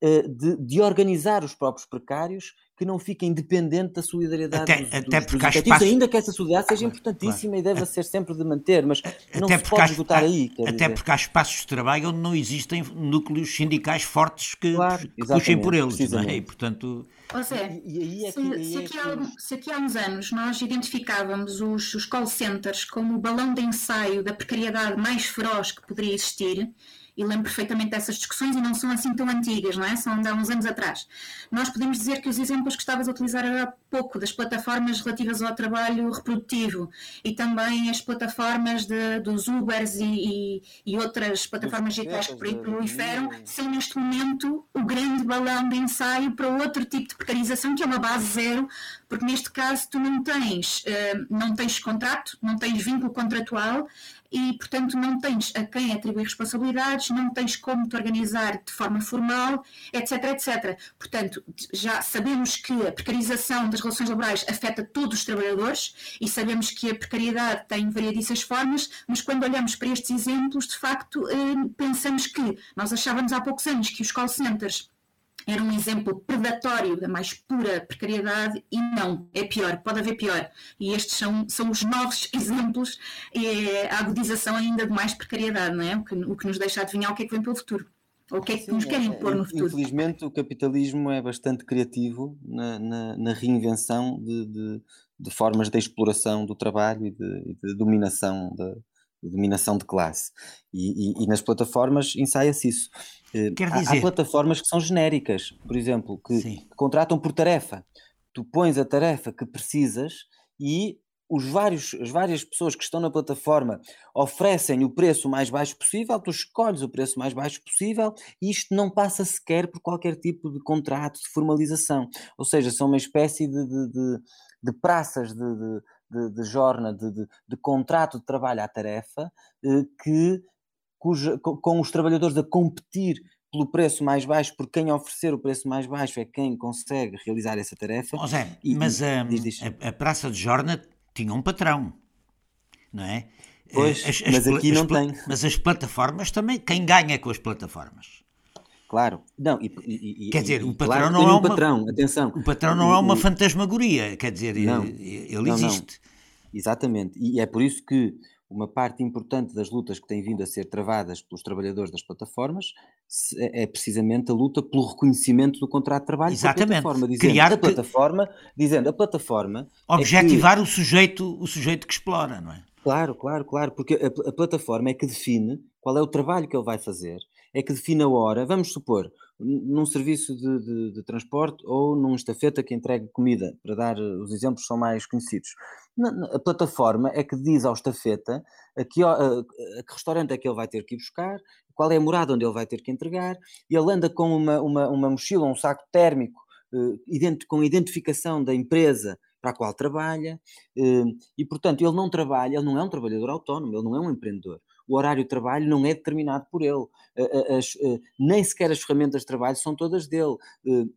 de, de, organizar os próprios precários que não fiquem dependentes da solidariedade até, dos, até dos, porque dos espaço... ainda que essa solidariedade seja importantíssima claro. e deve ser sempre de manter, mas não até se pode esgotar aí. Até dizer. porque há espaços de trabalho onde não existem núcleos sindicais fortes que, claro, que puxem por eles, não é? E, portanto... Ou seja, é se, se, aqui há, se, aqui há, uns anos nós identificávamos os, os call centers como o balão de ensaio da precariedade mais feroz que poderia existir, e lembro perfeitamente dessas discussões e não são assim tão antigas, não é? São de há uns anos atrás. Nós podemos dizer que os exemplos que estavas a utilizar há pouco, das plataformas relativas ao trabalho reprodutivo e também as plataformas de, dos Ubers e, e, e outras plataformas digitais que por aí proliferam, são neste momento o grande balão de ensaio para outro tipo de precarização, que é uma base zero, porque neste caso tu não tens, uh, não tens contrato, não tens vínculo contratual e, portanto, não tens a quem atribuir responsabilidades, não tens como te organizar de forma formal, etc, etc. Portanto, já sabemos que a precarização das relações laborais afeta todos os trabalhadores e sabemos que a precariedade tem variedíssimas formas, mas quando olhamos para estes exemplos, de facto, eh, pensamos que nós achávamos há poucos anos que os call centers era um exemplo predatório da mais pura precariedade e não, é pior, pode haver pior. E estes são, são os novos exemplos é a agudização ainda de mais precariedade, não é? O que, o que nos deixa adivinhar o que é que vem pelo futuro. Ou o que é que Sim, nos querem é, pôr no futuro. Infelizmente, o capitalismo é bastante criativo na, na, na reinvenção de, de, de, formas de exploração do trabalho e de, de dominação de, dominação de classe. E, e, e nas plataformas ensaia-se isso. Eh, Quer dizer... há, há, plataformas que são genéricas, por exemplo, que, que, contratam por tarefa. Tu pões a tarefa que precisas e os vários, as várias pessoas que estão na plataforma oferecem o preço mais baixo possível, tu escolhes o preço mais baixo possível e isto não passa sequer por qualquer tipo de contrato, de formalização. Ou seja, são uma espécie de, de, de, de praças de, de, de jorna, de, de, de, contrato de trabalho à tarefa, eh, que cuja, com os trabalhadores a competir pelo preço mais baixo, porque quem oferecer o preço mais baixo é quem consegue realizar essa tarefa. Oh Zé, e, mas a, a, a, Praça de Jorna tinha um patrão, não é? Pois, as, as, mas aqui não tem. Mas as plataformas também, quem ganha com as plataformas? Claro, não, e, e, quer dizer, o patrão claro, não é um patrão, atenção. O patrão não é uma fantasmagoria, quer dizer, não, ele não, existe. Não. Exatamente, e é por isso que uma parte importante das lutas que têm vindo a ser travadas pelos trabalhadores das plataformas é, é precisamente a luta pelo reconhecimento do contrato de trabalho Exatamente. plataforma, dizendo Criar a plataforma, que... dizendo a plataforma objetivar é que... o sujeito, o sujeito que explora, não é? Claro, claro, claro, porque a, a plataforma é que define qual é o trabalho que ele vai fazer é que define a hora, vamos supor, num serviço de, de, de, transporte ou num estafeta que entregue comida, para dar eh, os exemplos são mais conhecidos. Na, na, a plataforma é que diz ao estafeta a que, a, a que, restaurante é que ele vai ter que ir buscar, qual é a morada onde ele vai ter que entregar, e ele anda com uma, uma, uma mochila, um saco térmico eh, com identificação da empresa para a qual trabalha, eh, e portanto ele não trabalha, ele não é um trabalhador autónomo, ele não é um empreendedor o horário de trabalho não é determinado por ele, as, nem sequer as ferramentas de trabalho são todas dele. Ele,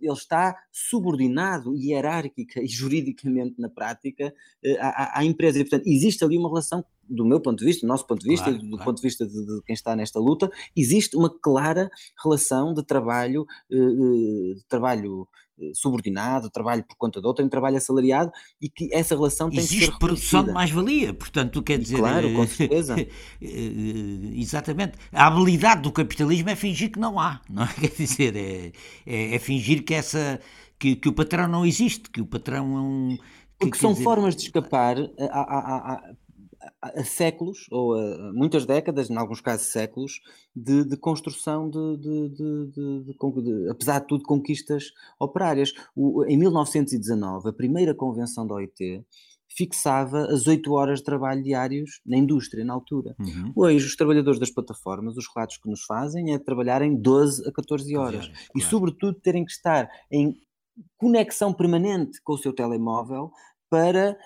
ele está subordinado hierárquica e juridicamente na prática à, à, empresa. E, portanto, existe ali uma relação do meu ponto de vista, do nosso ponto de vista, claro, do claro. ponto de vista de, de, quem está nesta luta, existe uma clara relação de trabalho, de trabalho subordinado, trabalho por conta de outro, em trabalho assalariado e que essa relação tem Existe que ser produção de mais-valia, portanto, quer dizer... Claro, com certeza. exatamente. A habilidade do capitalismo é fingir que não há, não é? Quer dizer, é, é, é fingir que, essa, que, que o patrão não existe, que o patrão é um... Porque são dizer... formas de escapar a, a, a, a, séculos, ou a, muitas décadas, em alguns casos séculos, de, de construção de, de, de, apesar de tudo, conquistas operárias. O, em 1919, a primeira convenção da OIT fixava as 8 horas de trabalho diários na indústria, na altura. Uhum. Hoje, os trabalhadores das plataformas, os relatos que nos fazem é trabalharem 12 a 14 horas. Claro, e, sobretudo, terem que estar em conexão permanente com o seu telemóvel para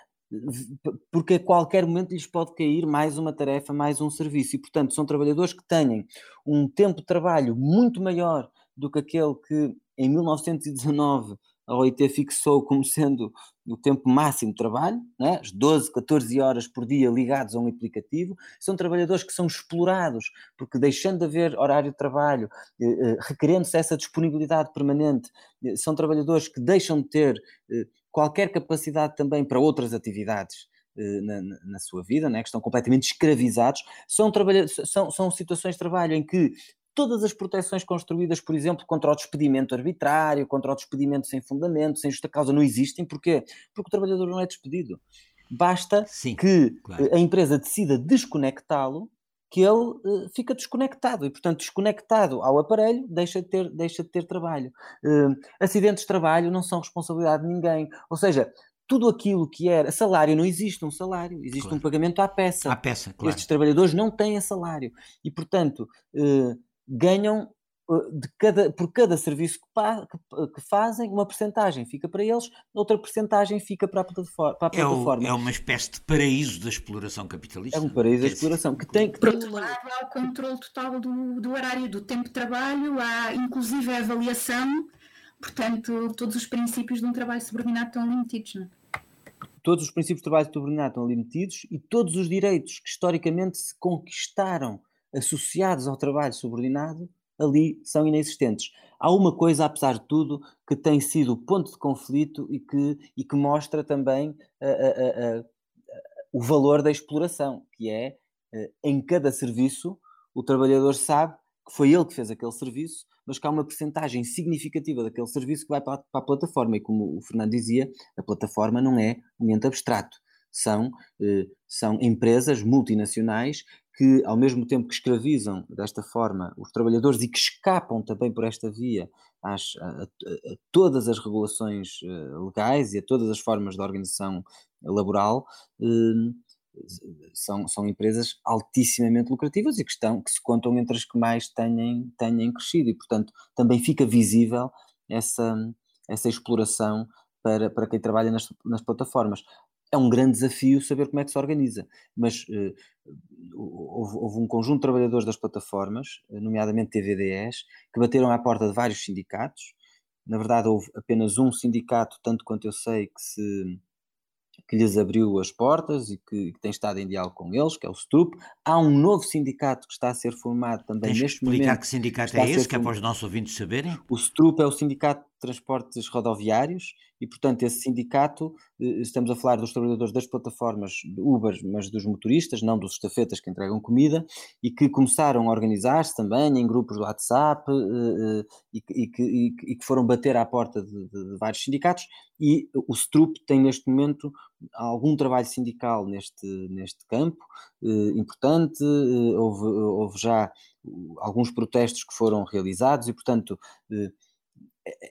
porque a qualquer momento lhes pode cair mais uma tarefa, mais um serviço. E, portanto, são trabalhadores que têm um tempo de trabalho muito maior do que aquele que em 1919 a OIT fixou como sendo o tempo máximo de trabalho, né? as 12, 14 horas por dia ligados a um aplicativo, são trabalhadores que são explorados, porque deixando de haver horário de trabalho, eh, eh, requerendo-se essa disponibilidade permanente, eh, são trabalhadores que deixam de ter qualquer capacidade também para outras atividades. Eh, na, na, sua vida, né? que estão completamente escravizados, são, são, são situações de trabalho em que todas as proteções construídas, por exemplo, contra o despedimento arbitrário, contra o despedimento sem fundamento, sem justa causa, não existem. Porquê? Porque o trabalhador não é despedido. Basta Sim, que claro. a empresa decida desconectá-lo, que ele uh, fica desconectado e, portanto, desconectado ao aparelho, deixa de ter, deixa de ter trabalho. Uh, acidentes de trabalho não são responsabilidade de ninguém. Ou seja, tudo aquilo que era salário não existe um salário, existe claro. um pagamento à peça. À peça, claro. Estes trabalhadores não têm salário e, portanto, uh, ganham cada, por cada serviço que, que, que, fazem, uma porcentagem fica para eles, outra porcentagem fica para a plataforma. Para a plataforma. É, o, é, uma espécie de paraíso da exploração capitalista. É um paraíso da exploração que tem que Por outro lado, há o controle total do, do horário, do tempo de trabalho, há inclusive a avaliação, portanto, todos os princípios de um trabalho subordinado estão limitados, não é? Todos os princípios de trabalho subordinado estão limitados e todos os direitos que historicamente se conquistaram associados ao trabalho subordinado ali são inexistentes. Há uma coisa, apesar de tudo, que tem sido ponto de conflito e que, e que mostra também uh, uh, uh, o valor da exploração, que é, eh, em cada serviço, o trabalhador sabe que foi ele que fez aquele serviço, mas que há uma percentagem significativa daquele serviço que vai para a, para a plataforma. E como o Fernando dizia, a plataforma não é um ente abstrato. São, eh, são empresas multinacionais que, ao mesmo tempo que escravizam desta forma os trabalhadores e que escapam também por esta via às, a, a, a, todas as regulações uh, legais e a todas as formas de organização laboral, uh, são, são empresas altissimamente lucrativas e que, estão, que se contam entre as que mais tenham, tenham crescido. E, portanto, também fica visível essa, essa exploração para, para quem trabalha nas, nas plataformas é um grande desafio saber como é que se organiza, mas uh, houve, houve, um conjunto de trabalhadores das plataformas, nomeadamente TVDEs, que bateram à porta de vários sindicatos. Na verdade, houve apenas um sindicato, tanto quanto eu sei, que se que lhes abriu as portas e que, que, tem estado em diálogo com eles, que é o STRUP. Há um novo sindicato que está a ser formado também Tens neste momento. explicar que sindicato é esse, que é para os nossos ouvintes saberem? O STRUP é o Sindicato transportes rodoviários e, portanto, esse sindicato, eh, estamos a falar dos trabalhadores das plataformas Uber, mas dos motoristas, não dos estafetas que entregam comida, e que começaram a organizar-se também em grupos do WhatsApp eh, eh, e, que, e, que, foram bater à porta de, de, de, vários sindicatos, e o STRUP tem neste momento algum trabalho sindical neste, neste campo, importante, houve, houve já alguns protestos que foram realizados e, portanto,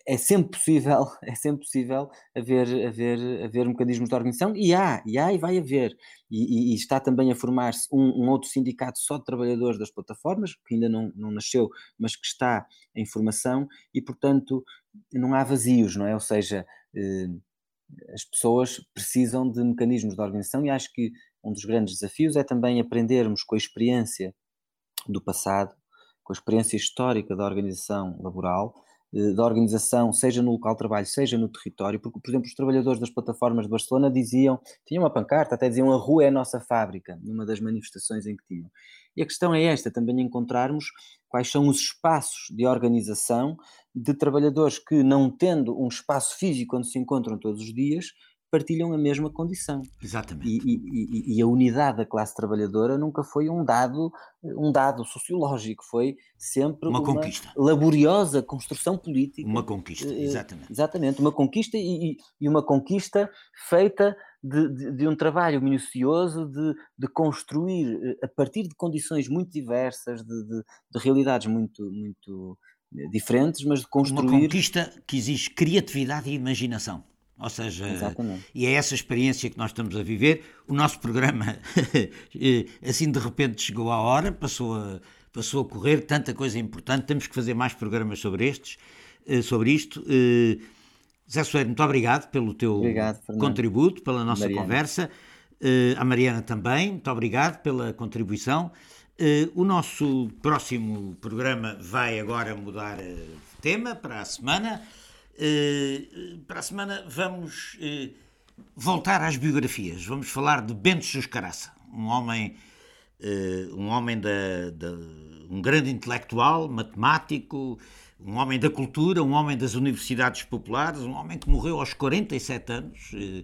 é, sempre possível, é sempre possível haver, haver, haver mecanismos de organização e há, e há e vai haver. E, e, e está também a formar-se um, um, outro sindicato só de trabalhadores das plataformas, que ainda não, não nasceu, mas que está em formação e, portanto, não há vazios, não é? Ou seja, eh, as pessoas precisam de mecanismos de organização e acho que um dos grandes desafios é também aprendermos com a experiência do passado, com a experiência histórica da organização laboral, da organização, seja no local de trabalho, seja no território, porque, por exemplo, os trabalhadores das plataformas de Barcelona diziam, tinham uma pancarta, até diziam a rua é a nossa fábrica, numa das manifestações em que tinham. E a questão é esta, também encontrarmos quais são os espaços de organização de trabalhadores que, não tendo um espaço físico onde se encontram todos os dias, partilham a mesma condição. Exatamente. E, e, e, a unidade da classe trabalhadora nunca foi um dado, um dado sociológico, foi sempre uma, uma conquista. laboriosa construção política. Uma conquista, eh, exatamente. Exatamente, uma conquista e, e uma conquista feita de, de, de um trabalho minucioso de, de, construir eh, a partir de condições muito diversas, de, de realidades muito, muito eh, diferentes, mas de construir. Uma conquista que exige criatividade e imaginação. Ou seja, Exatamente. e é essa experiência que nós estamos a viver. O nosso programa, eh, assim de repente chegou à hora, passou a, passou a correr, tanta coisa importante, temos que fazer mais programas sobre estes, sobre isto. Zé Soeiro, muito obrigado pelo teu obrigado, contributo, pela nossa Mariana. conversa. A Mariana também, muito obrigado pela contribuição. O nosso próximo programa vai agora mudar de tema para a semana. Uh, para a semana vamos voltar às biografias. Vamos falar de Bento Juscaraça, um homem, um homem da, da, um grande intelectual, matemático, um homem da cultura, um homem das universidades populares, um homem que morreu aos 47 anos, eh,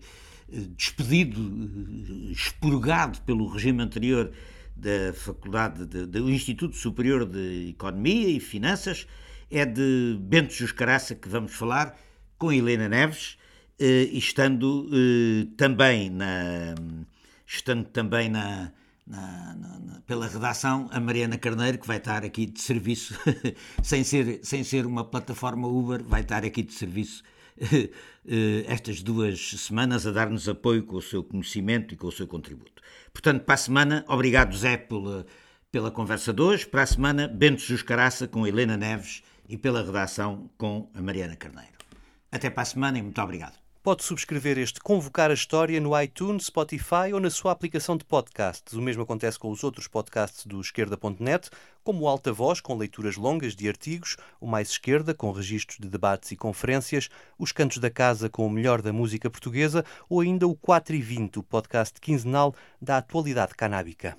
eh, despedido, eh, expurgado pelo regime anterior da Faculdade, de, do Instituto Superior de Economia e Finanças. É de Bento Juscaraça que vamos falar com Helena Neves, e estando também na, estando também na, na, na, pela redação a Mariana Carneiro, que vai estar aqui de serviço, sem, ser, sem ser uma plataforma Uber, vai estar aqui de serviço eh, estas duas semanas a dar-nos apoio com o seu conhecimento e com o seu contributo. Portanto, para a semana, obrigado Zé pela, pela conversa de hoje, para a semana, Bento Juscaraça com Helena Neves e pela redação com a Mariana Carneiro. Até para a semana e muito obrigado. Pode subscrever este Convocar a História no iTunes, Spotify ou na sua aplicação de podcasts. O mesmo acontece com os outros podcasts do Esquerda.net, como o Alta Voz, com leituras longas de artigos, o Mais Esquerda, com registros de debates e conferências, os Cantos da Casa, com o melhor da música portuguesa, ou ainda o 4 e 20, o podcast quinzenal da atualidade canábica.